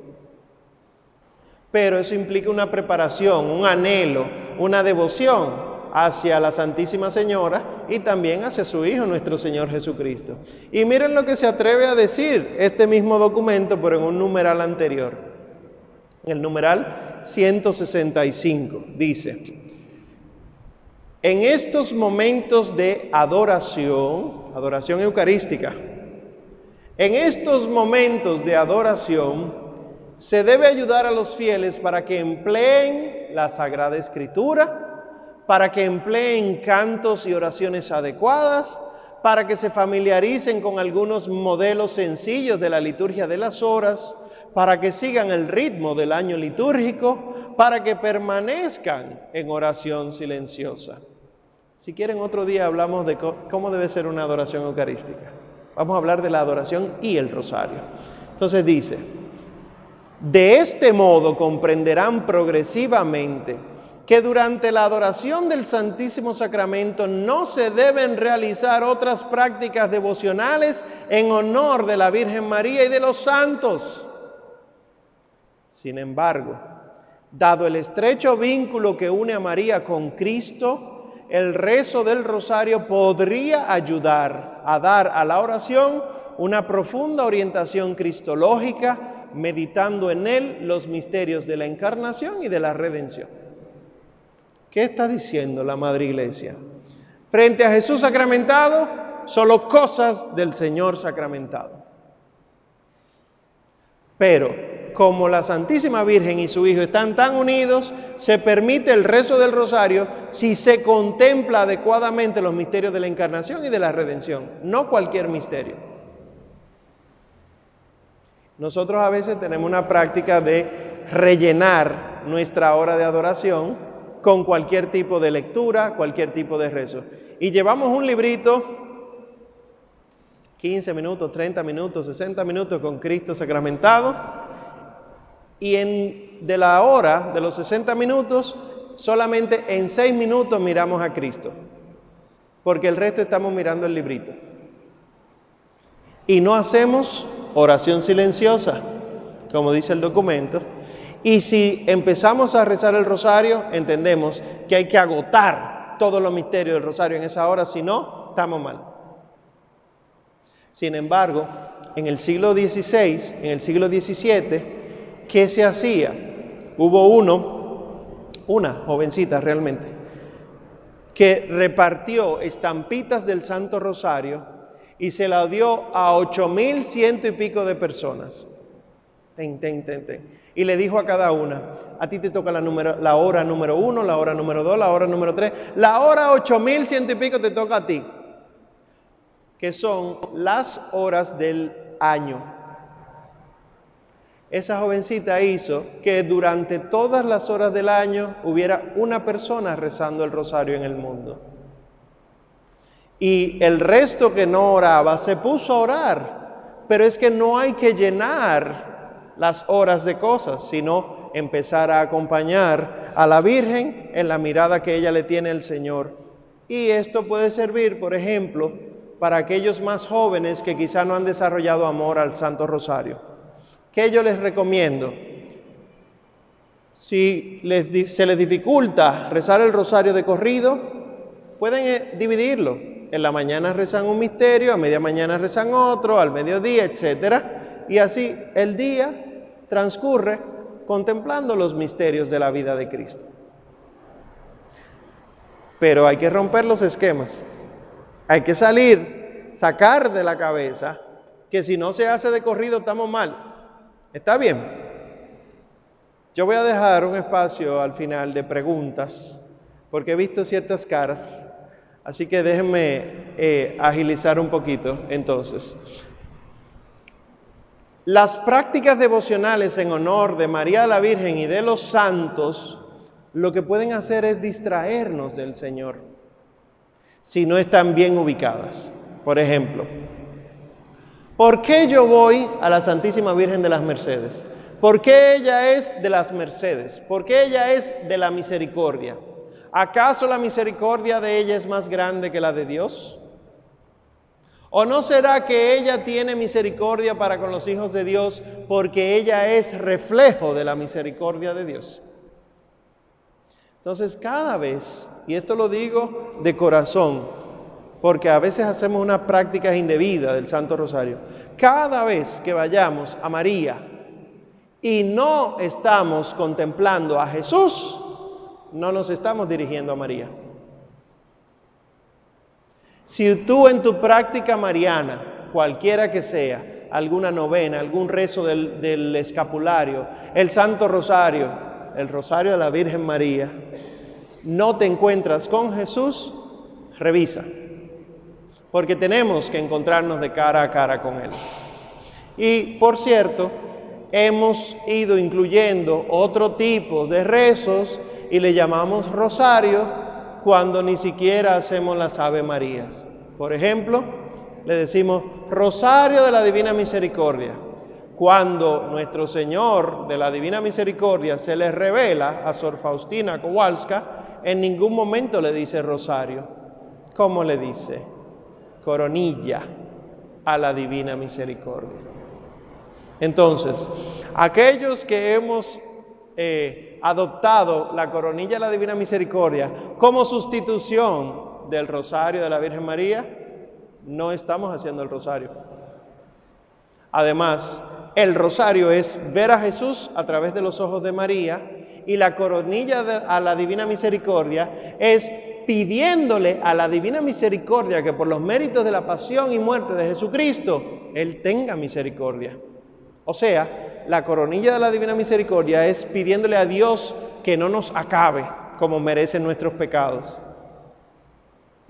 Pero eso implica una preparación, un anhelo, una devoción hacia la Santísima Señora y también hacia su Hijo, nuestro Señor Jesucristo. Y miren lo que se atreve a decir este mismo documento, pero en un numeral anterior. El numeral 165 dice, en estos momentos de adoración, adoración eucarística, en estos momentos de adoración se debe ayudar a los fieles para que empleen la Sagrada Escritura, para que empleen cantos y oraciones adecuadas, para que se familiaricen con algunos modelos sencillos de la liturgia de las horas, para que sigan el ritmo del año litúrgico, para que permanezcan en oración silenciosa. Si quieren otro día hablamos de cómo debe ser una adoración eucarística. Vamos a hablar de la adoración y el rosario. Entonces dice, de este modo comprenderán progresivamente que durante la adoración del Santísimo Sacramento no se deben realizar otras prácticas devocionales en honor de la Virgen María y de los santos. Sin embargo, dado el estrecho vínculo que une a María con Cristo, el rezo del rosario podría ayudar a dar a la oración una profunda orientación cristológica, meditando en él los misterios de la encarnación y de la redención. ¿Qué está diciendo la Madre Iglesia? Frente a Jesús sacramentado, solo cosas del Señor sacramentado. Pero como la Santísima Virgen y su Hijo están tan unidos, se permite el rezo del rosario si se contempla adecuadamente los misterios de la encarnación y de la redención, no cualquier misterio. Nosotros a veces tenemos una práctica de rellenar nuestra hora de adoración con cualquier tipo de lectura, cualquier tipo de rezo. Y llevamos un librito, 15 minutos, 30 minutos, 60 minutos con Cristo sacramentado, y en, de la hora, de los 60 minutos, solamente en 6 minutos miramos a Cristo, porque el resto estamos mirando el librito. Y no hacemos oración silenciosa, como dice el documento, y si empezamos a rezar el rosario, entendemos que hay que agotar todos los misterios del rosario en esa hora, si no, estamos mal. Sin embargo, en el siglo XVI, en el siglo XVII, ¿qué se hacía? Hubo uno, una jovencita realmente, que repartió estampitas del Santo Rosario y se la dio a ocho mil ciento y pico de personas. Ten, ten, ten, ten y le dijo a cada una, a ti te toca la, hora número uno, la hora número dos, la hora número tres, la hora ocho mil ciento y pico te toca a ti, que son las horas del año. Esa jovencita hizo que durante todas las horas del año hubiera una persona rezando el rosario en el mundo. Y el resto que no oraba se puso a orar. Pero es que no hay que llenar las horas de cosas, sino empezar a acompañar a la Virgen en la mirada que ella le tiene al Señor. Y esto puede servir, por ejemplo, para aquellos más jóvenes que quizá no han desarrollado amor al Santo Rosario. ¿Qué yo les recomiendo? Si se les dificulta rezar el rosario de corrido, pueden eh, dividirlo. En la mañana rezan un misterio, a media mañana rezan otro, al mediodía, etcétera. Y así el día transcurre contemplando los misterios de la vida de Cristo. Pero hay que romper los esquemas. Hay que salir, sacar de la cabeza que si no se hace de corrido estamos mal. ¿Está bien? Yo voy a dejar un espacio al final de preguntas, porque he visto ciertas caras, así que déjenme eh, agilizar un poquito entonces. Las prácticas devocionales en honor de María la Virgen y de los santos lo que pueden hacer es distraernos del Señor si no están bien ubicadas. Por ejemplo, ¿por qué yo voy a la Santísima Virgen de las Mercedes? ¿Por qué ella es de las Mercedes? ¿Por qué ella es de la misericordia? ¿Acaso la misericordia de ella es más grande que la de Dios? ¿O no será que ella tiene misericordia para con los hijos de Dios porque ella es reflejo de la misericordia de Dios? Entonces cada vez, y esto lo digo de corazón, porque a veces hacemos una práctica indebida del Santo Rosario, cada vez que vayamos a María y no estamos contemplando a Jesús, no nos estamos dirigiendo a María. Si tú en tu práctica mariana, cualquiera que sea, alguna novena, algún rezo del, escapulario, el Santo Rosario, el Rosario de la Virgen María, no te encuentras con Jesús, revisa, porque tenemos que encontrarnos de cara a cara con Él. Y por cierto, hemos ido incluyendo otro tipo de rezos y le llamamos rosario cuando ni siquiera hacemos las Ave Marías. Por ejemplo, le decimos Rosario de la Divina Misericordia, cuando nuestro Señor de la Divina Misericordia se le revela a Sor Faustina Kowalska, en ningún momento le dice rosario. ¿Cómo le dice? Coronilla a la Divina Misericordia. Entonces, aquellos que hemos eh, adoptado la coronilla de la Divina Misericordia como sustitución del rosario de la Virgen María, no estamos haciendo el rosario. Además, el rosario es ver a Jesús a través de los ojos de María y la coronilla a la divina misericordia es pidiéndole a la divina misericordia que por los méritos de la pasión y muerte de Jesucristo, Él tenga misericordia. O sea, la coronilla de la divina misericordia es pidiéndole a Dios que no nos acabe como merecen nuestros pecados.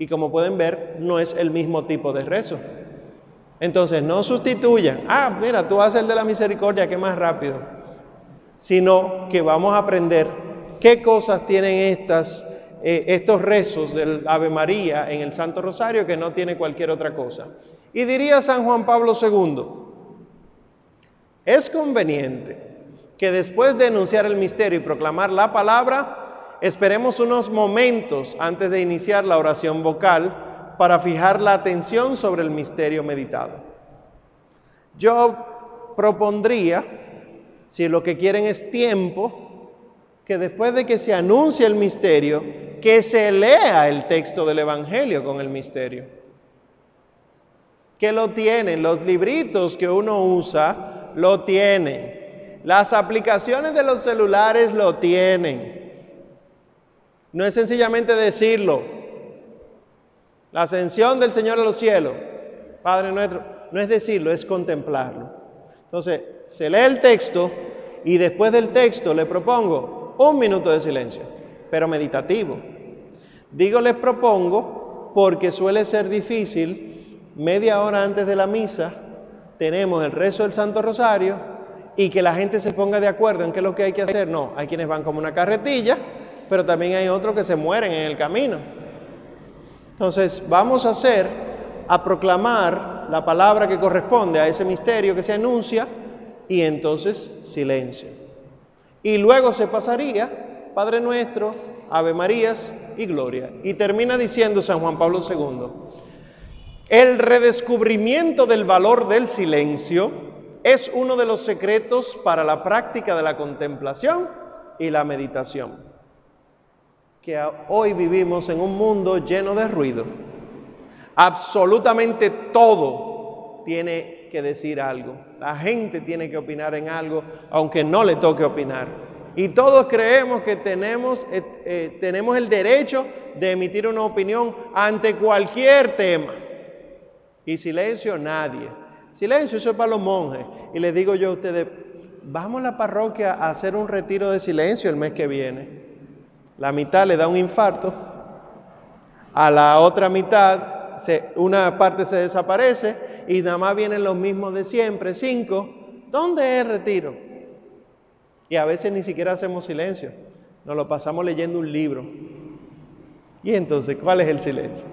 Y como pueden ver, no es el mismo tipo de rezo. Entonces, no sustituyan, ah, mira, tú haces el de la misericordia, que más rápido, sino que vamos a aprender qué cosas tienen estas, eh, estos rezos del Ave María en el Santo Rosario que no tiene cualquier otra cosa. Y diría San Juan Pablo II, es conveniente que después de enunciar el misterio y proclamar la palabra, esperemos unos momentos antes de iniciar la oración vocal para fijar la atención sobre el misterio meditado. Yo propondría, si lo que quieren es tiempo, que después de que se anuncie el misterio, que se lea el texto del Evangelio con el misterio. Que lo tienen, los libritos que uno usa, lo tienen. Las aplicaciones de los celulares lo tienen. No es sencillamente decirlo, la ascensión del Señor a los cielos, Padre nuestro, no es decirlo, es contemplarlo. Entonces, se lee el texto y después del texto le propongo un minuto de silencio, pero meditativo. Digo les propongo porque suele ser difícil, media hora antes de la misa, tenemos el rezo del Santo Rosario y que la gente se ponga de acuerdo en qué es lo que hay que hacer. No, hay quienes van como una carretilla, pero también hay otros que se mueren en el camino. Entonces, vamos a hacer, a proclamar la palabra que corresponde a ese misterio que se anuncia y entonces silencio. Y luego se pasaría Padre Nuestro, Ave Marías y Gloria. Y termina diciendo San Juan Pablo II, el redescubrimiento del valor del silencio es uno de los secretos para la práctica de la contemplación y la meditación que hoy vivimos en un mundo lleno de ruido. Absolutamente todo tiene que decir algo. La gente tiene que opinar en algo, aunque no le toque opinar. Y todos creemos que tenemos, eh, eh, tenemos el derecho de emitir una opinión ante cualquier tema. Y silencio, nadie. Silencio, eso es para los monjes. Y les digo yo a ustedes, vamos a la parroquia a hacer un retiro de silencio el mes que viene la mitad le da un infarto, a la otra mitad una parte se desaparece y nada más vienen los mismos de siempre, cinco. ¿Dónde es retiro? Y a veces ni siquiera hacemos silencio, nos lo pasamos leyendo un libro. Y entonces, ¿cuál es el silencio?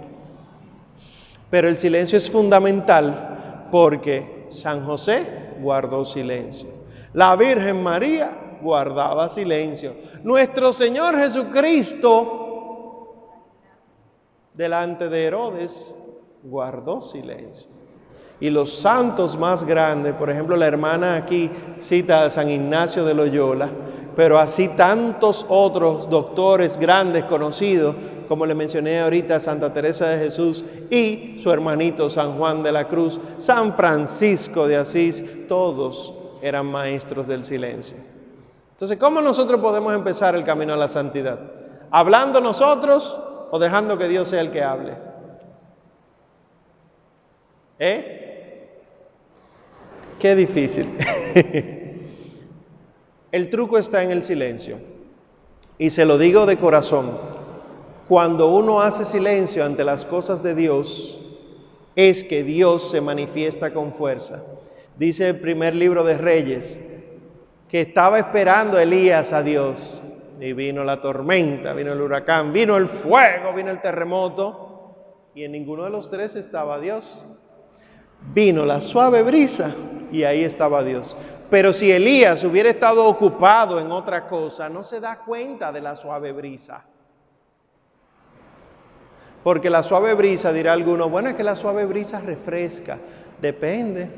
Pero el silencio es fundamental porque San José guardó silencio. La Virgen María guardaba silencio. Nuestro Señor Jesucristo, delante de Herodes, guardó silencio. Y los santos más grandes, por ejemplo, la hermana aquí cita a San Ignacio de Loyola, pero así tantos otros doctores grandes conocidos, como le mencioné ahorita, Santa Teresa de Jesús y su hermanito San Juan de la Cruz, San Francisco de Asís, todos eran maestros del silencio. Entonces, ¿cómo nosotros podemos empezar el camino a la santidad? ¿Hablando nosotros o dejando que Dios sea el que hable? ¿Eh? Qué difícil. [LAUGHS] el truco está en el silencio. Y se lo digo de corazón. Cuando uno hace silencio ante las cosas de Dios, es que Dios se manifiesta con fuerza. Dice el primer libro de Reyes, que estaba esperando Elías a Dios. Y vino la tormenta, vino el huracán, vino el fuego, vino el terremoto. Y en ninguno de los tres estaba Dios. Vino la suave brisa y ahí estaba Dios. Pero si Elías hubiera estado ocupado en otra cosa, no se da cuenta de la suave brisa. Porque la suave brisa, dirá alguno, bueno, es que la suave brisa refresca. Depende.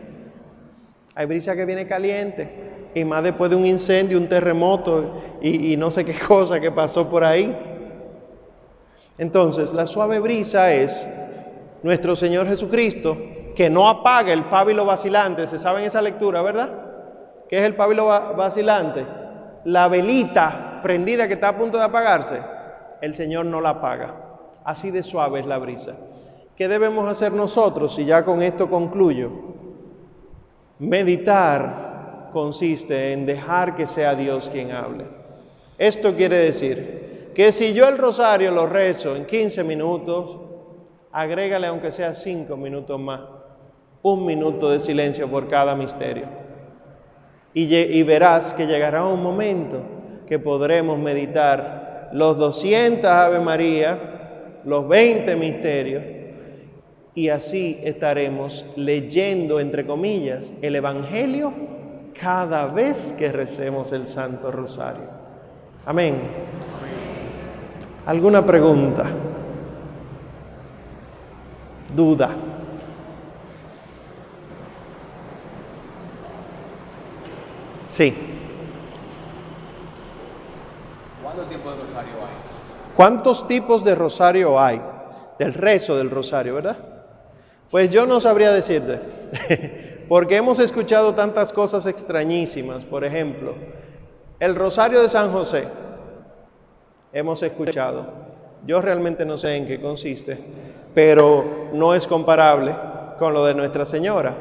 Hay brisa que viene caliente y más después de un incendio, un terremoto y, no sé qué [LAUGHS] cosa que pasó por ahí. Entonces, la suave brisa es nuestro Señor Jesucristo que no apaga el pábilo vacilante. ¿Se sabe en esa lectura, verdad? ¿Qué es el pábilo vacilante? La velita prendida que está a punto de apagarse. El Señor no la apaga. Así de suave es la brisa. ¿Qué debemos hacer nosotros? Y ya con esto concluyo. Meditar consiste en dejar que sea Dios quien hable. Esto quiere decir que si yo el rosario lo rezo en 15 minutos, agrégale aunque sea 5 minutos más un minuto de silencio por cada misterio. Y, verás que llegará un momento que podremos meditar los 200 Ave María, los 20 misterios, y así estaremos leyendo, entre comillas, el Evangelio cada vez que recemos el Santo Rosario. Amén. ¿Alguna pregunta? ¿Duda? Sí. ¿Cuántos tipos de rosario hay? ¿Cuántos tipos de rosario hay? Del rezo del rosario, ¿verdad? Pues yo no sabría decirte, [LAUGHS] porque hemos escuchado tantas cosas extrañísimas. Por ejemplo, el rosario de San José, hemos escuchado. Yo realmente no sé en qué consiste, pero no es comparable con lo de Nuestra Señora.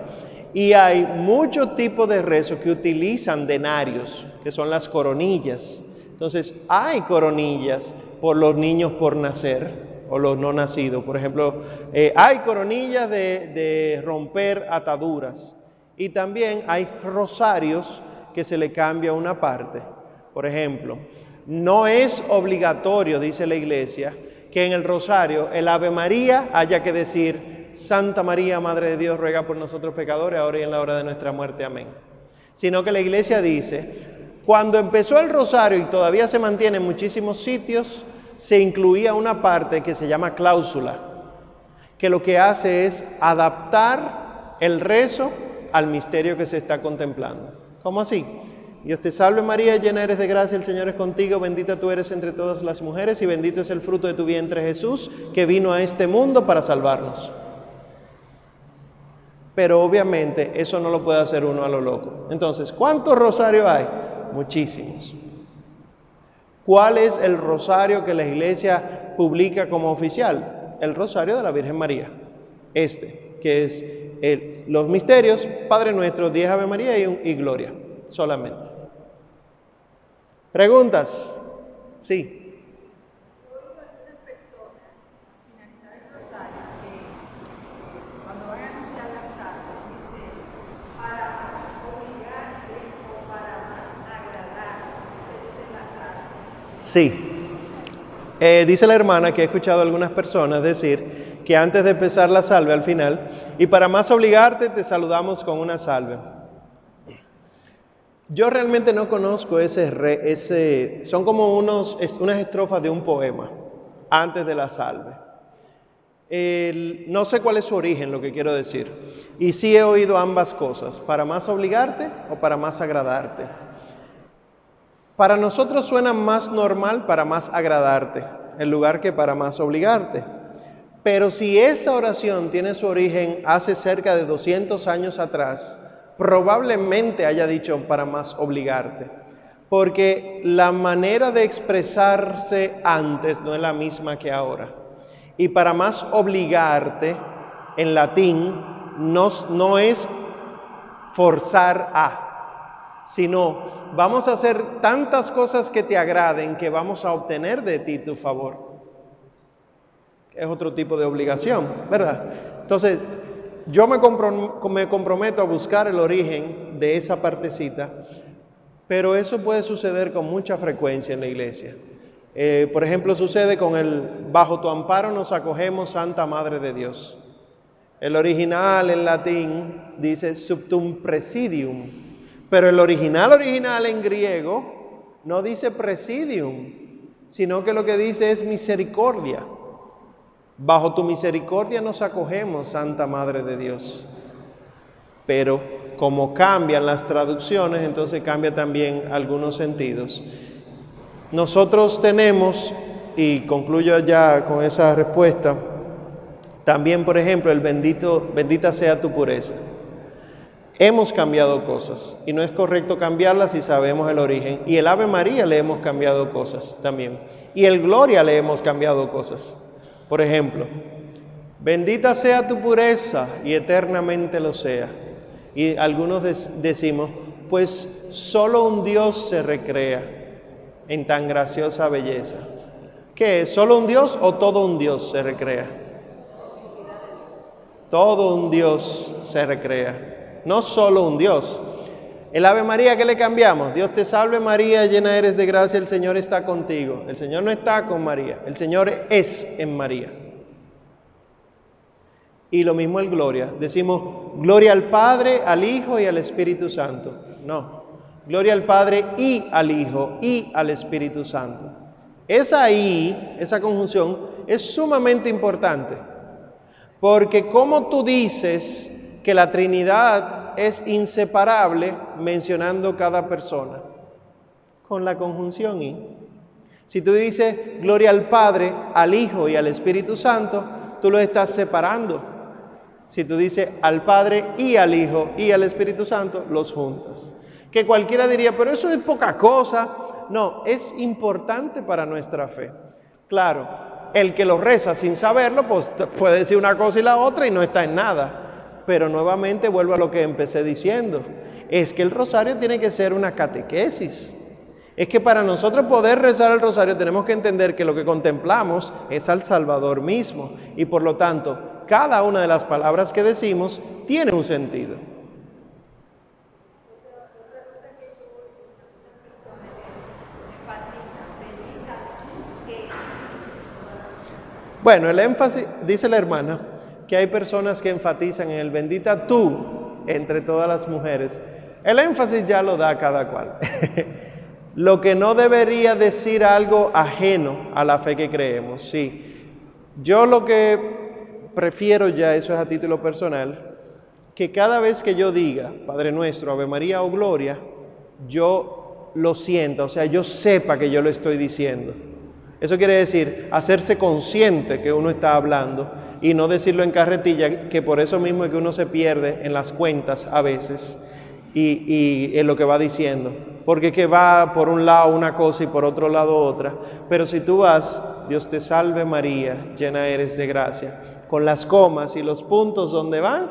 Y hay muchos tipos de rezos que utilizan denarios, que son las coronillas. Entonces, hay coronillas por los niños por nacer o los no nacidos. Por ejemplo, eh, hay coronillas de, de romper ataduras. Y también hay rosarios que se le cambia una parte. Por ejemplo, no es obligatorio, dice la iglesia, que en el rosario el Ave María haya que decir Santa María, Madre de Dios, ruega por nosotros pecadores, ahora y en la hora de nuestra muerte. Amén. Sino que la iglesia dice, cuando empezó el rosario y todavía se mantiene en muchísimos sitios, se incluía una parte que se llama cláusula, que lo que hace es adaptar el rezo al misterio que se está contemplando. ¿Cómo así? Dios te salve María, llena eres de gracia, el Señor es contigo, bendita tú eres entre todas las mujeres y bendito es el fruto de tu vientre Jesús, que vino a este mundo para salvarnos. Pero obviamente eso no lo puede hacer uno a lo loco. Entonces, ¿cuántos rosarios hay? Muchísimos. ¿Cuál es el rosario que la iglesia publica como oficial? El rosario de la Virgen María. Este, que es los misterios, Padre Nuestro, 10 Ave María y, y Gloria, solamente. ¿Preguntas? Sí. Sí. Eh, dice la hermana que he escuchado a algunas personas decir que antes de empezar la salve al final, y para más obligarte, te saludamos con una salve. Yo realmente no conozco ese, ese son como unos, unas estrofas de un poema antes de la salve. no sé cuál es su origen, lo que quiero decir. Y sí he oído ambas cosas, para más obligarte o para más agradarte. Para nosotros suena más normal para más agradarte, en lugar que para más obligarte. Pero si esa oración tiene su origen hace cerca de 200 años atrás, probablemente haya dicho para más obligarte. Porque la manera de expresarse antes no es la misma que ahora. Y para más obligarte, en latín, no, no es forzar a, sino vamos a hacer tantas cosas que te agraden que vamos a obtener de ti tu favor. Es otro tipo de obligación, ¿verdad? Entonces, yo me, comprometo a buscar el origen de esa partecita, pero eso puede suceder con mucha frecuencia en la iglesia. Eh, por ejemplo, sucede con el bajo tu amparo nos acogemos, Santa Madre de Dios. El original en latín dice subtum presidium, pero el original original en griego no dice presidium, sino que lo que dice es misericordia. Bajo tu misericordia nos acogemos, Santa Madre de Dios. Pero como cambian las traducciones, entonces cambia también algunos sentidos. Nosotros tenemos, y concluyo ya con esa respuesta, también, por ejemplo, el bendito, bendita sea tu pureza. Hemos cambiado cosas y no es correcto cambiarlas si sabemos el origen. Y el Ave María le hemos cambiado cosas también. Y el Gloria le hemos cambiado cosas. Por ejemplo, bendita sea tu pureza y eternamente lo sea. Y algunos decimos, pues solo un Dios se recrea en tan graciosa belleza. ¿Qué es? ¿Solo un Dios o todo un Dios se recrea? Todo un Dios se recrea, no solo un Dios. El Ave María, ¿qué le cambiamos? Dios te salve María, llena eres de gracia, el Señor está contigo. El Señor no está con María, el Señor es en María. Y lo mismo el gloria. Decimos gloria al Padre, al Hijo y al Espíritu Santo. No, gloria al Padre y al Hijo y al Espíritu Santo. Esa I, esa conjunción, es sumamente importante. Porque como tú dices que la Trinidad es inseparable mencionando cada persona, con la conjunción I. Si tú dices gloria al Padre, al Hijo y al Espíritu Santo, tú lo estás separando. Si tú dices al Padre y al Hijo y al Espíritu Santo, los juntas. Que cualquiera diría, pero eso es poca cosa. No, es importante para nuestra fe. Claro, el que lo reza sin saberlo, pues puede decir una cosa y la otra y no está en nada. Pero nuevamente vuelvo a lo que empecé diciendo. Es que el rosario tiene que ser una catequesis. Es que para nosotros poder rezar el rosario tenemos que entender que lo que contemplamos es al Salvador mismo. Y por lo tanto, cada una de las palabras que decimos tiene un sentido. Bueno, el énfasis, dice la hermana, que hay personas que enfatizan en el bendita tú entre todas las mujeres. El énfasis ya lo da cada cual. [LAUGHS] lo que no debería decir algo ajeno a la fe que creemos, sí. Yo lo que prefiero ya, eso es a título personal, que cada vez que yo diga Padre Nuestro, Ave María o Gloria, yo lo sienta, o sea, yo sepa que yo lo estoy diciendo. Eso quiere decir hacerse consciente que uno está hablando y no decirlo en carretilla, que por eso mismo es que uno se pierde en las cuentas a veces y, en lo que va diciendo. Porque que va por un lado una cosa y por otro lado otra. Pero si tú vas, Dios te salve María, llena eres de gracia, con las comas y los puntos donde van,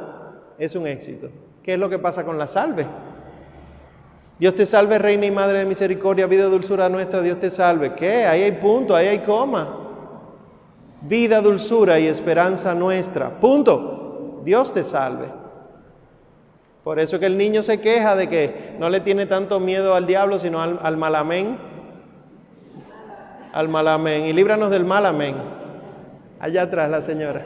es un éxito. ¿Qué es lo que pasa con la salve? Dios te salve, Reina y Madre de Misericordia, vida, dulzura nuestra, Dios te salve. ¿Qué? Ahí hay punto, ahí hay coma. Vida, dulzura y esperanza nuestra. Punto. Dios te salve. Por eso que el niño se queja de que no le tiene tanto miedo al diablo, sino al, al malamén. Al malamén. Y líbranos del malamén. Allá atrás la señora.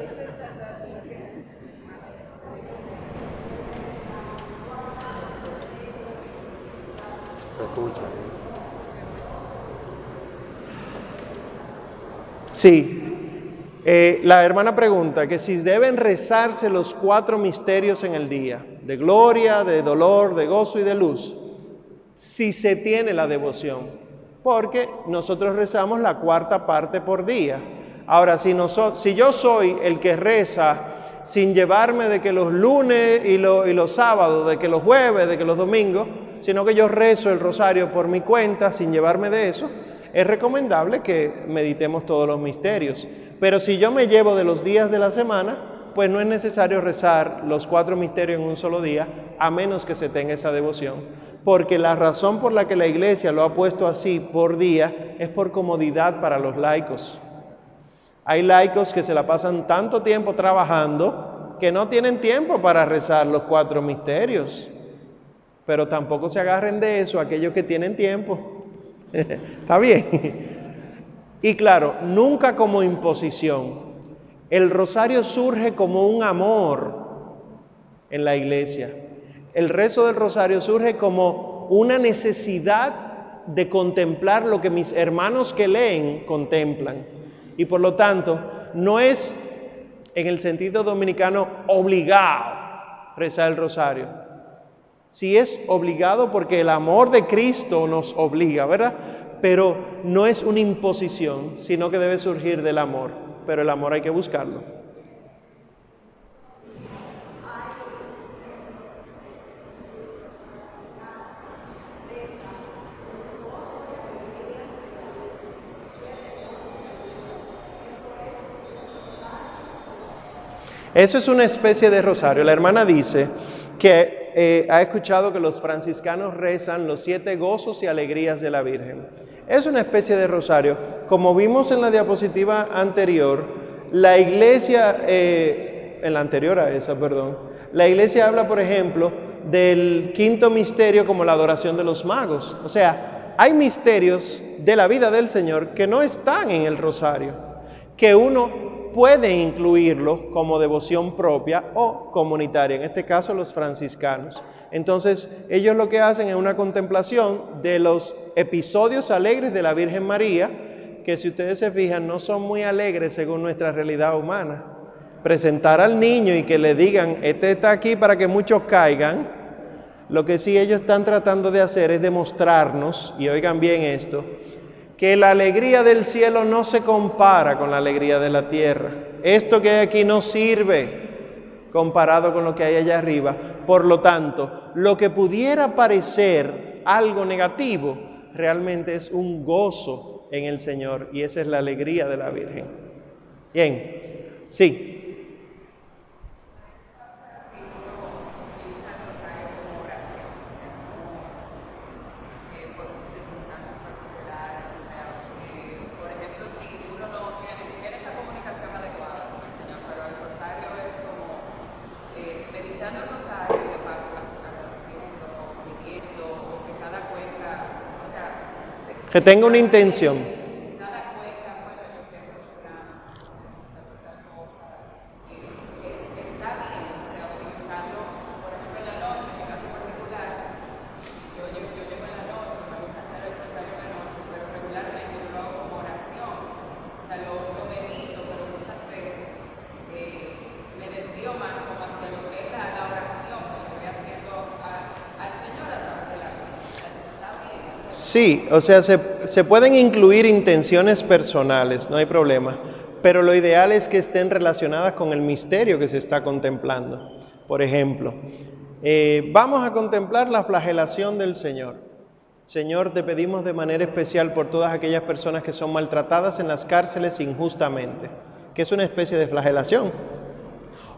Sí. Eh, la hermana pregunta que si deben rezarse los cuatro misterios en el día, de gloria, de dolor, de gozo y de luz, si se tiene la devoción, porque nosotros rezamos la cuarta parte por día. Ahora, si, si yo soy el que reza sin llevarme de que los lunes y, y los sábados, de que los jueves, de que los domingos, sino que yo rezo el rosario por mi cuenta sin llevarme de eso, es recomendable que meditemos todos los misterios. Pero si yo me llevo de los días de la semana, pues no es necesario rezar los cuatro misterios en un solo día, a menos que se tenga esa devoción. Porque la razón por la que la iglesia lo ha puesto así por día es por comodidad para los laicos. Hay laicos que se la pasan tanto tiempo trabajando que no tienen tiempo para rezar los cuatro misterios pero tampoco se agarren de eso aquellos que tienen tiempo. [LAUGHS] Está bien. y claro, nunca como imposición. El rosario surge como un amor en la iglesia. El rezo del rosario surge como una necesidad de contemplar lo que mis hermanos que leen contemplan. Y por lo tanto, no es en el sentido dominicano obligado rezar el rosario. Si es obligado porque el amor de Cristo nos obliga, ¿verdad? Pero no es una imposición, sino que debe surgir del amor. Pero el amor hay que buscarlo. Eso es una especie de rosario. La hermana dice que eh, ha escuchado que los franciscanos rezan los siete gozos y alegrías de la Virgen. Es una especie de rosario. Como vimos en la diapositiva anterior, la iglesia, eh, en la anterior a esa, perdón, la iglesia habla, por ejemplo, del quinto misterio como la adoración de los magos. O sea, hay misterios de la vida del Señor que no están en el rosario, que uno puede incluirlo como devoción propia o comunitaria, en este caso los franciscanos. Entonces, ellos lo que hacen es una contemplación de los episodios alegres de la Virgen María, que si ustedes se fijan no son muy alegres según nuestra realidad humana. Presentar al niño y que le digan, este está aquí para que muchos caigan, lo que sí ellos están tratando de hacer es demostrarnos, y oigan bien esto, que la alegría del cielo no se compara con la alegría de la tierra. Esto que hay aquí no sirve comparado con lo que hay allá arriba. Por lo tanto, lo que pudiera parecer algo negativo, realmente es un gozo en el Señor y esa es la alegría de la Virgen. Bien, sí. Que tenga una intención. Sí, o sea, se, pueden incluir intenciones personales, no hay problema, pero lo ideal es que estén relacionadas con el misterio que se está contemplando. Por ejemplo, eh, vamos a contemplar la flagelación del Señor. Señor, te pedimos de manera especial por todas aquellas personas que son maltratadas en las cárceles injustamente, que es una especie de flagelación.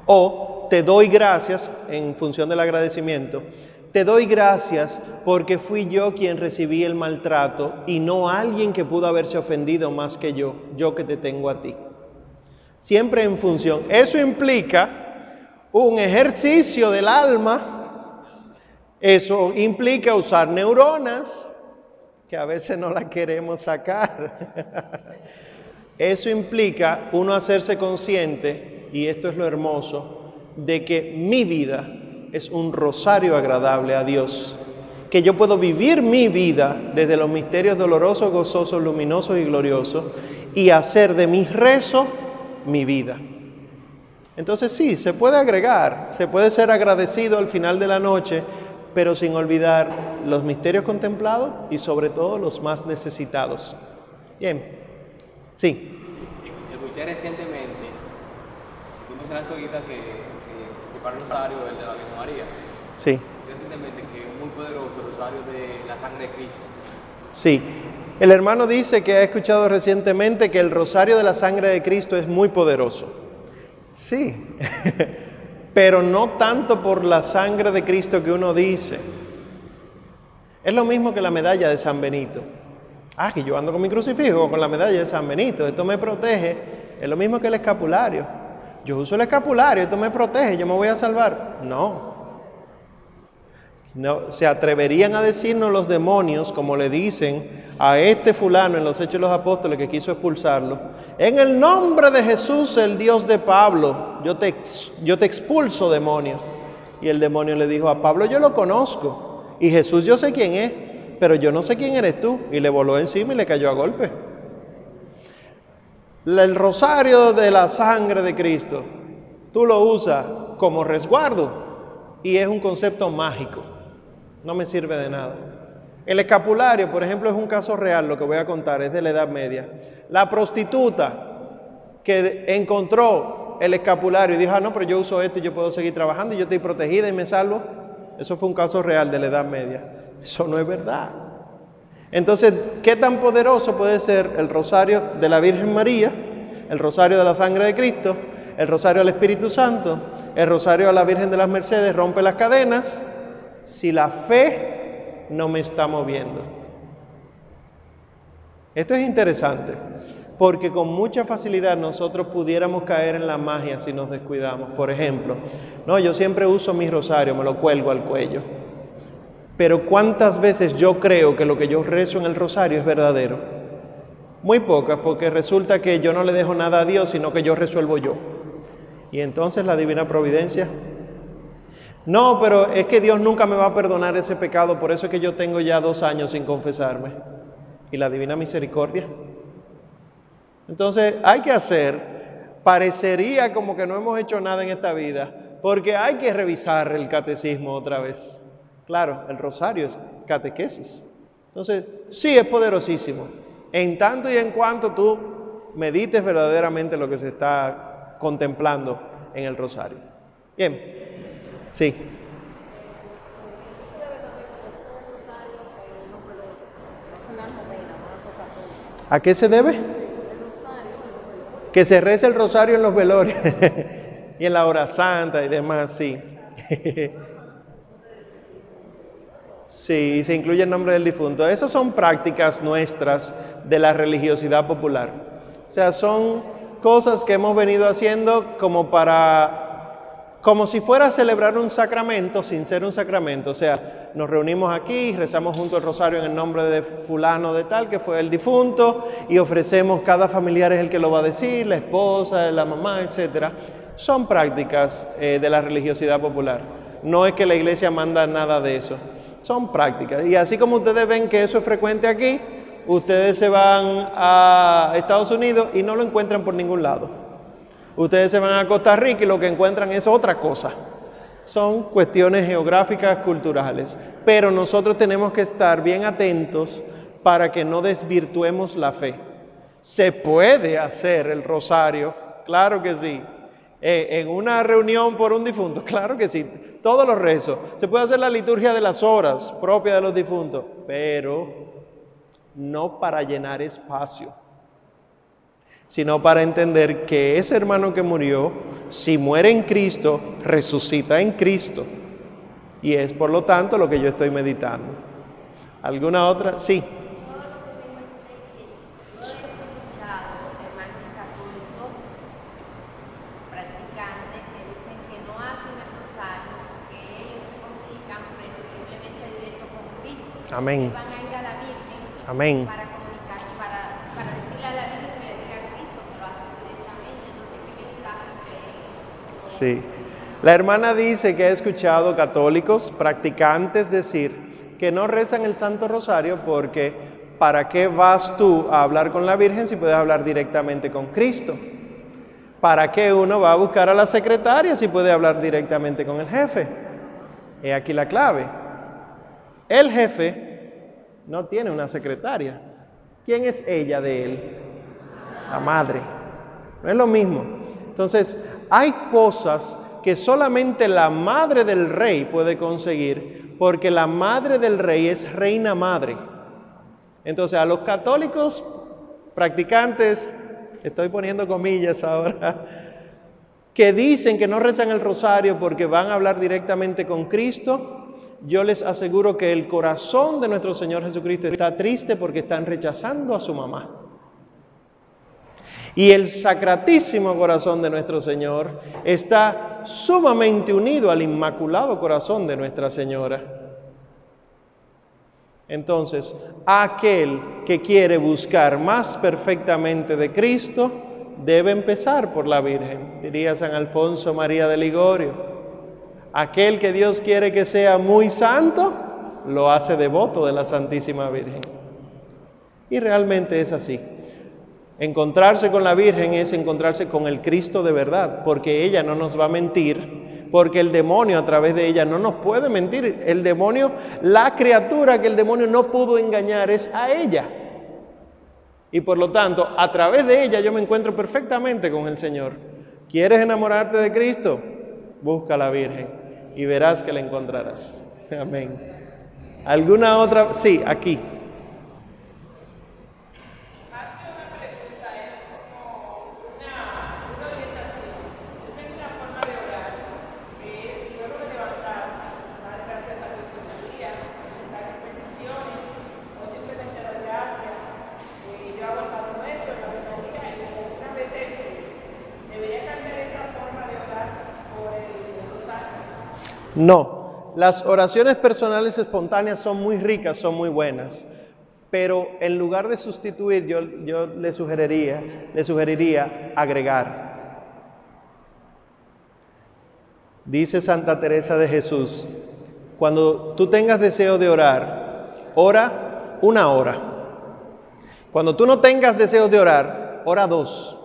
O te doy gracias en función del agradecimiento te doy gracias porque fui yo quien recibí el maltrato y no alguien que pudo haberse ofendido más que yo, yo que te tengo a ti. Siempre en función. Eso implica un ejercicio del alma. Eso implica usar neuronas, que a veces no las queremos sacar. [LAUGHS] Eso implica uno hacerse consciente, y esto es lo hermoso, de que mi vida es un rosario agradable a Dios, que yo puedo vivir mi vida desde los misterios dolorosos, gozosos, luminosos y gloriosos y hacer de mi rezo mi vida. Entonces sí, se puede agregar, se puede ser agradecido al final de la noche, pero sin olvidar los misterios contemplados y sobre todo los más necesitados. Bien, sí. Escuché recientemente, una que para el rosario el de la Virgen María. Sí. que es muy poderoso el rosario de la sangre de Cristo. Sí. El hermano dice que ha escuchado recientemente que el rosario de la sangre de Cristo es muy poderoso. Sí, [LAUGHS] pero no tanto por la sangre de Cristo que uno dice. Es lo mismo que la medalla de San Benito. Ah, que yo ando con mi crucifijo, con la medalla de San Benito, esto me protege. Es lo mismo que el escapulario yo uso el escapulario, esto me protege, yo me voy a salvar. No. No, se atreverían a decirnos los demonios, como le dicen a este fulano en los Hechos de los Apóstoles que quiso expulsarlo, en el nombre de Jesús, el Dios de Pablo, yo te, yo te expulso demonio. Y el demonio le dijo a Pablo, yo lo conozco. Y Jesús, yo sé quién es, pero yo no sé quién eres tú. Y le voló encima y le cayó a golpe. El rosario de la sangre de Cristo, tú lo usas como resguardo y es un concepto mágico. No me sirve de nada. El escapulario, por ejemplo, es un caso real, lo que voy a contar, es de la Edad Media. La prostituta que encontró el escapulario y dijo, ah, no, pero yo uso esto y yo puedo seguir trabajando y yo estoy protegida y me salvo. Eso fue un caso real de la Edad Media. Eso no es verdad. Entonces, ¿qué tan poderoso puede ser el rosario de la Virgen María, el rosario de la sangre de Cristo, el rosario al Espíritu Santo, el rosario a la Virgen de las Mercedes rompe las cadenas si la fe no me está moviendo. Esto es interesante, porque con mucha facilidad nosotros pudiéramos caer en la magia si nos descuidamos. Por ejemplo, no, yo siempre uso mi rosario, me lo cuelgo al cuello. Pero ¿cuántas veces yo creo que lo que yo rezo en el rosario es verdadero? Muy pocas, porque resulta que yo no le dejo nada a Dios, sino que yo resuelvo yo. Y entonces la divina providencia no, pero es que Dios nunca me va a perdonar ese pecado, por eso es que yo tengo ya dos años sin confesarme. ¿Y la divina misericordia? Entonces hay que hacer, parecería como que no hemos hecho nada en esta vida, porque hay que revisar el catecismo otra vez. Claro, el rosario es catequesis. Entonces, sí, es poderosísimo. En tanto y en cuanto tú medites verdaderamente lo que se está contemplando en el rosario. Bien, Sí. ¿A qué se debe? Que se reza el rosario en los velorios [LAUGHS] y en la hora santa y demás, sí. [LAUGHS] Sí, se incluye el nombre del difunto. Esas son prácticas nuestras de la religiosidad popular. O sea, son cosas que hemos venido haciendo como para como si fuera a celebrar un sacramento sin ser un sacramento. O sea, nos reunimos aquí, rezamos junto el rosario en el nombre de fulano de tal, que fue el difunto, y ofrecemos, cada familiar es el que lo va a decir, la esposa, la mamá, etc. Son prácticas eh, de la religiosidad popular. No es que la iglesia manda nada de eso. Son prácticas. Y así como ustedes ven que eso es frecuente aquí, ustedes se van a Estados Unidos y no lo encuentran por ningún lado. Ustedes se van a Costa Rica y lo que encuentran es otra cosa. Son cuestiones geográficas, culturales. Pero nosotros tenemos que estar bien atentos para que no desvirtuemos la fe. Se puede hacer el rosario, claro que sí. Eh, en una reunión por un difunto, [LAUGHS] claro que sí. Todos los rezos. Se puede hacer la liturgia de las horas propia de los difuntos, pero no para llenar espacio sino para entender que ese hermano que murió, si muere en Cristo, resucita en Cristo. Y es por lo tanto lo que yo estoy meditando. ¿Alguna otra? Sí. Amén. Amén. Sí. La hermana dice que ha escuchado católicos practicantes decir que no rezan el Santo Rosario porque ¿para qué vas tú a hablar con la Virgen si puedes hablar directamente con Cristo? ¿Para qué uno va a buscar a la secretaria si puede hablar directamente con el jefe? He aquí la clave. El jefe no tiene una secretaria. ¿Quién es ella de él? La madre. No es lo mismo. Entonces, hay cosas que solamente la madre del rey puede conseguir, porque la madre del rey es reina madre. Entonces, a los católicos practicantes, estoy poniendo comillas ahora, que dicen que no rezan el rosario porque van a hablar directamente con Cristo, yo les aseguro que el corazón de nuestro Señor Jesucristo está triste porque están rechazando a su mamá. Y el sacratísimo corazón de nuestro Señor está sumamente unido al inmaculado corazón de Nuestra Señora. Entonces, aquel que quiere buscar más perfectamente de Cristo debe empezar por la Virgen, diría San Alfonso María de Ligorio. Aquel que Dios quiere que sea muy santo, lo hace devoto de la Santísima Virgen. Y realmente es así. Encontrarse con la Virgen es encontrarse con el Cristo de verdad, porque ella no nos va a mentir, porque el demonio a través de ella no nos puede mentir. El demonio, la criatura que el demonio no pudo engañar es a ella. Y por lo tanto, a través de ella yo me encuentro perfectamente con el Señor. ¿Quieres enamorarte de Cristo? Busca a la Virgen y verás que la encontrarás. Amén. ¿Alguna otra? Sí, aquí. No, las oraciones personales espontáneas son muy ricas, son muy buenas, pero en lugar de sustituir, yo, yo le, sugeriría, le sugeriría agregar. Dice Santa Teresa de Jesús, cuando tú tengas deseo de orar, ora una hora. Cuando tú no tengas deseo de orar, ora dos.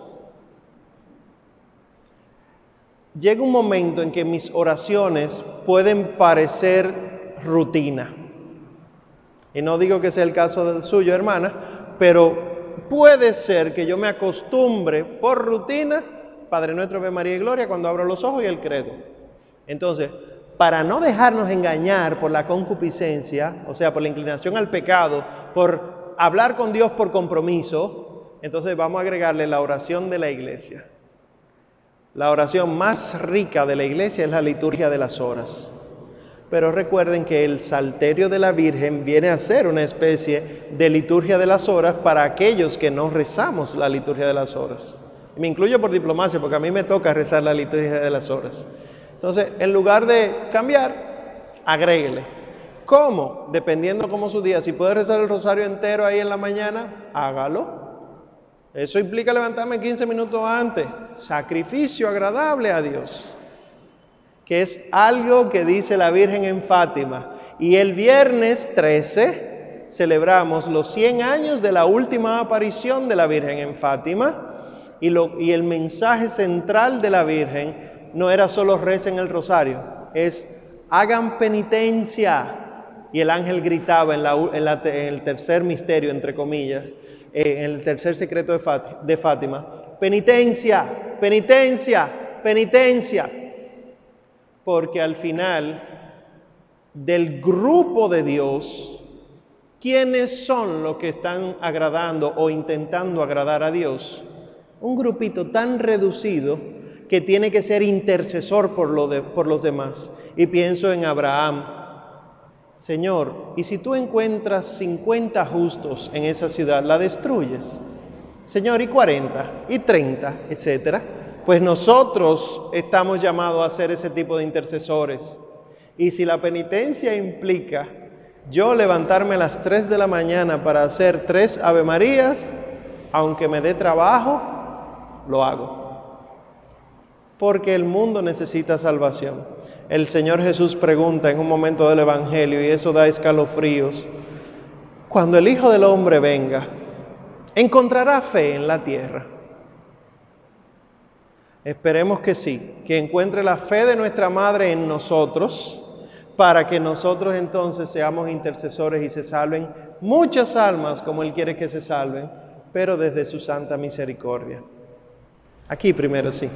Llega un momento en que mis oraciones pueden parecer rutina. Y no digo que sea el caso del suyo, hermana, pero puede ser que yo me acostumbre por rutina, Padre nuestro, Ave María y Gloria, cuando abro los ojos y el credo. Entonces, para no dejarnos engañar por la concupiscencia, o sea, por la inclinación al pecado, por hablar con Dios por compromiso, entonces vamos a agregarle la oración de la iglesia. La oración más rica de la iglesia es la liturgia de las horas. Pero recuerden que el salterio de la Virgen viene a ser una especie de liturgia de las horas para aquellos que no rezamos la liturgia de las horas. Me incluyo por diplomacia porque a mí me toca rezar la liturgia de las horas. Entonces, en lugar de cambiar, agréguele. ¿Cómo? Dependiendo cómo su día. Si puede rezar el rosario entero ahí en la mañana, hágalo. Eso implica levantarme 15 minutos antes. Sacrificio agradable a Dios. Que es algo que dice la Virgen en Fátima. Y el viernes 13 celebramos los 100 años de la última aparición de la Virgen en Fátima. Y, lo, y el mensaje central de la Virgen no era solo recen el rosario, es hagan penitencia. Y el ángel gritaba en, en el tercer misterio, entre comillas, en el tercer secreto de Fátima. Penitencia, penitencia, penitencia. Porque al final del grupo de Dios, ¿quiénes son los que están agradando o intentando agradar a Dios? Un grupito tan reducido que tiene que ser intercesor por los demás. Y pienso en Abraham, Señor, y si tú encuentras 50 justos en esa ciudad, ¿la destruyes? Señor, y 40, y 30, etcétera. Pues nosotros estamos llamados a ser ese tipo de intercesores. Y si la penitencia implica yo levantarme a las 3 de la mañana para hacer tres Ave Marías, aunque me dé trabajo, lo hago. Porque el mundo necesita salvación el Señor Jesús pregunta en un momento del Evangelio, y eso da escalofríos, cuando el Hijo del Hombre venga, ¿encontrará fe en la tierra? Esperemos que sí, que encuentre la fe de nuestra Madre en nosotros, para que nosotros entonces seamos intercesores y se salven muchas almas como Él quiere que se salven, pero desde su santa misericordia. Aquí primero sí.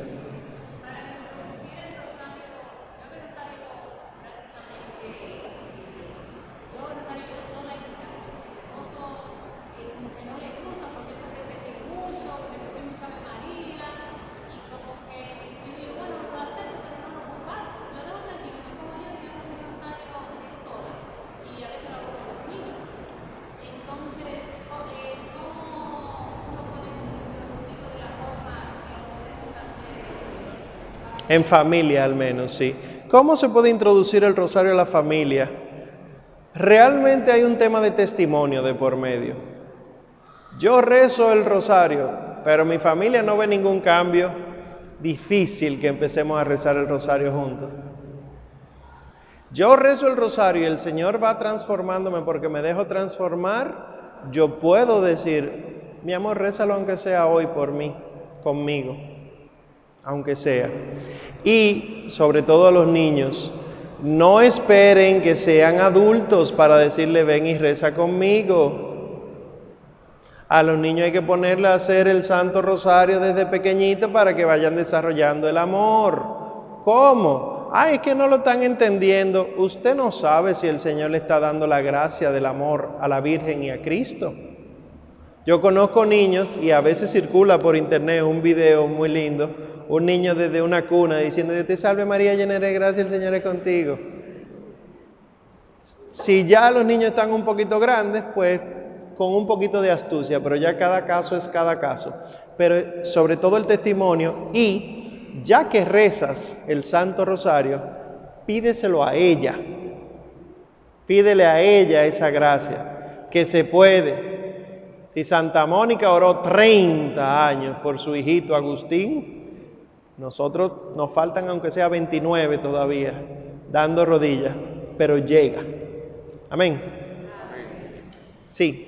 En familia al menos, sí. ¿Cómo se puede introducir el rosario a la familia? realmente hay un tema de testimonio de por medio. Yo rezo el rosario, pero mi familia no ve ningún cambio. Difícil que empecemos a rezar el rosario juntos. Yo rezo el rosario y el Señor va transformándome porque me dejo transformar. Yo puedo decir, mi amor, rézalo aunque sea hoy por mí, conmigo, aunque sea. Y sobre todo a los niños, no esperen que sean adultos para decirle ven y reza conmigo. A los niños hay que ponerle a hacer el Santo Rosario desde pequeñito para que vayan desarrollando el amor. ¿Cómo? Ay, es que no lo están entendiendo. Usted no sabe si el Señor le está dando la gracia del amor a la Virgen y a Cristo. Yo conozco niños y a veces circula por internet un video muy lindo un niño desde una cuna diciendo, Dios te salve María, llena de gracia, el Señor es contigo. Si ya los niños están un poquito grandes, pues con un poquito de astucia, pero ya cada caso es cada caso. Pero sobre todo el testimonio y ya que rezas el Santo Rosario, pídeselo a ella. Pídele a ella esa gracia, que se puede. Si Santa Mónica oró 30 años por su hijito Agustín, nosotros nos faltan aunque sea 29 todavía, dando rodillas, pero llega. Amén. Sí.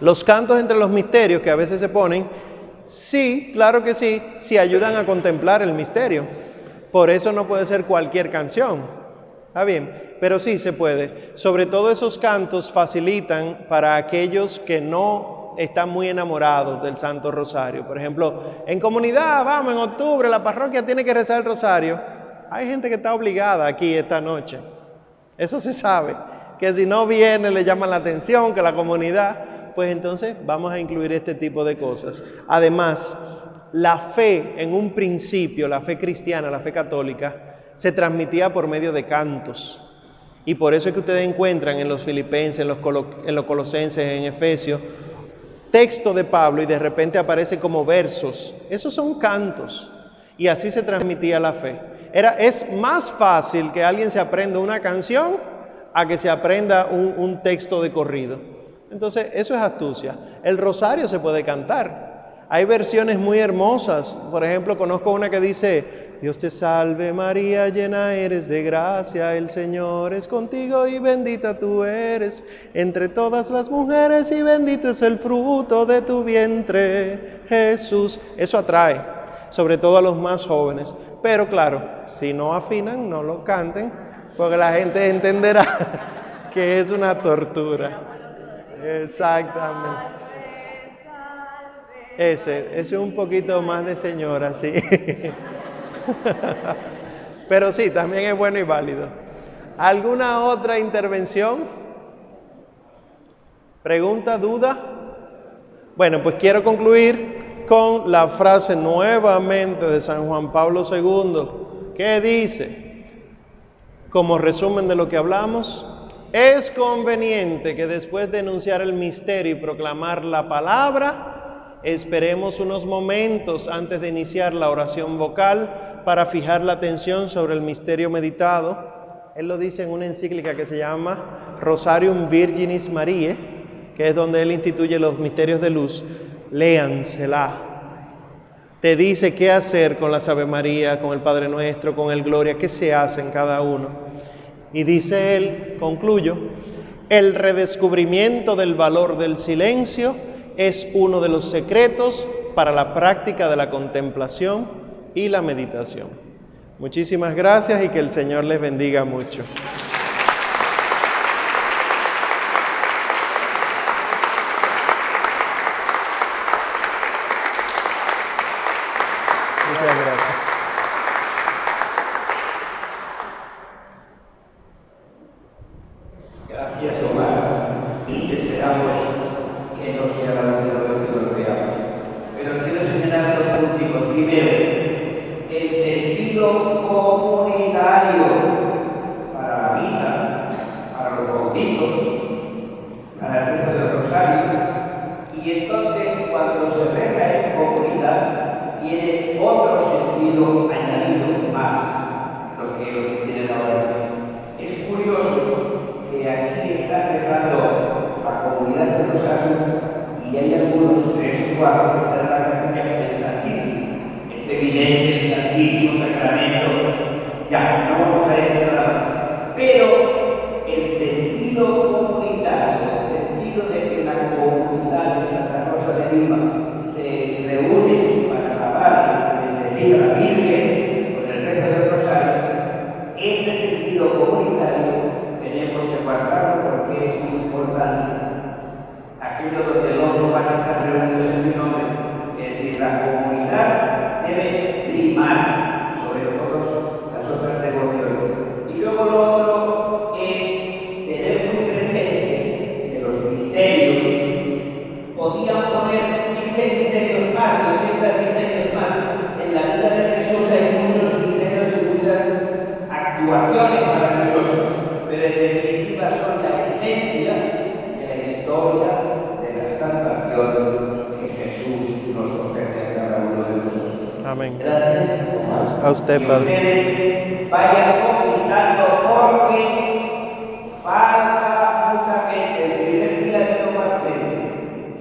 Los cantos entre los misterios que a veces se ponen, sí, claro que sí, sí ayudan a contemplar el misterio. Por eso no puede ser cualquier canción. Está bien, pero sí se puede. Sobre todo esos cantos facilitan para aquellos que no están muy enamorados del Santo Rosario. Por ejemplo, en comunidad, vamos, en octubre la parroquia tiene que rezar el Rosario. Hay gente que está obligada aquí esta noche. Eso se sabe. Que si no viene le llaman la atención, que la comunidad, pues entonces vamos a incluir este tipo de cosas. Además, la fe en un principio, la fe cristiana, la fe católica, se transmitía por medio de cantos. Y por eso es que ustedes encuentran en los filipenses, en los, en los colosenses, en Efesios, texto de Pablo y de repente aparece como versos. Esos son cantos. Y así se transmitía la fe. Era, es más fácil que alguien se aprenda una canción a que se aprenda un texto de corrido. Entonces, eso es astucia. El rosario se puede cantar. Hay versiones muy hermosas. Por ejemplo, conozco una que dice, Dios te salve María, llena eres de gracia, el Señor es contigo y bendita tú eres entre todas las mujeres y bendito es el fruto de tu vientre, Jesús. Eso atrae, sobre todo a los más jóvenes. Pero claro, si no afinan, no lo canten, porque la gente entenderá [LAUGHS] que es una tortura. Exactamente. Ese, ese es un poquito más de señora, sí. [LAUGHS] [LAUGHS] Pero sí, también es bueno y válido. ¿Alguna otra intervención? ¿Pregunta, duda? Bueno, pues quiero concluir con la frase nuevamente de San Juan Pablo II, que dice, como resumen de lo que hablamos, es conveniente que después de enunciar el misterio y proclamar la palabra, esperemos unos momentos antes de iniciar la oración vocal para fijar la atención sobre el misterio meditado. Él lo dice en una encíclica que se llama Rosarium Virginis Mariae, que es donde él instituye los misterios de luz. Léansela. Te dice qué hacer con la Ave María, con el Padre Nuestro, con el Gloria, qué se hace en cada uno. Y dice él, concluyo, el redescubrimiento del valor del silencio es uno de los secretos para la práctica de la contemplación y la meditación. Muchísimas gracias y que el Señor les bendiga mucho.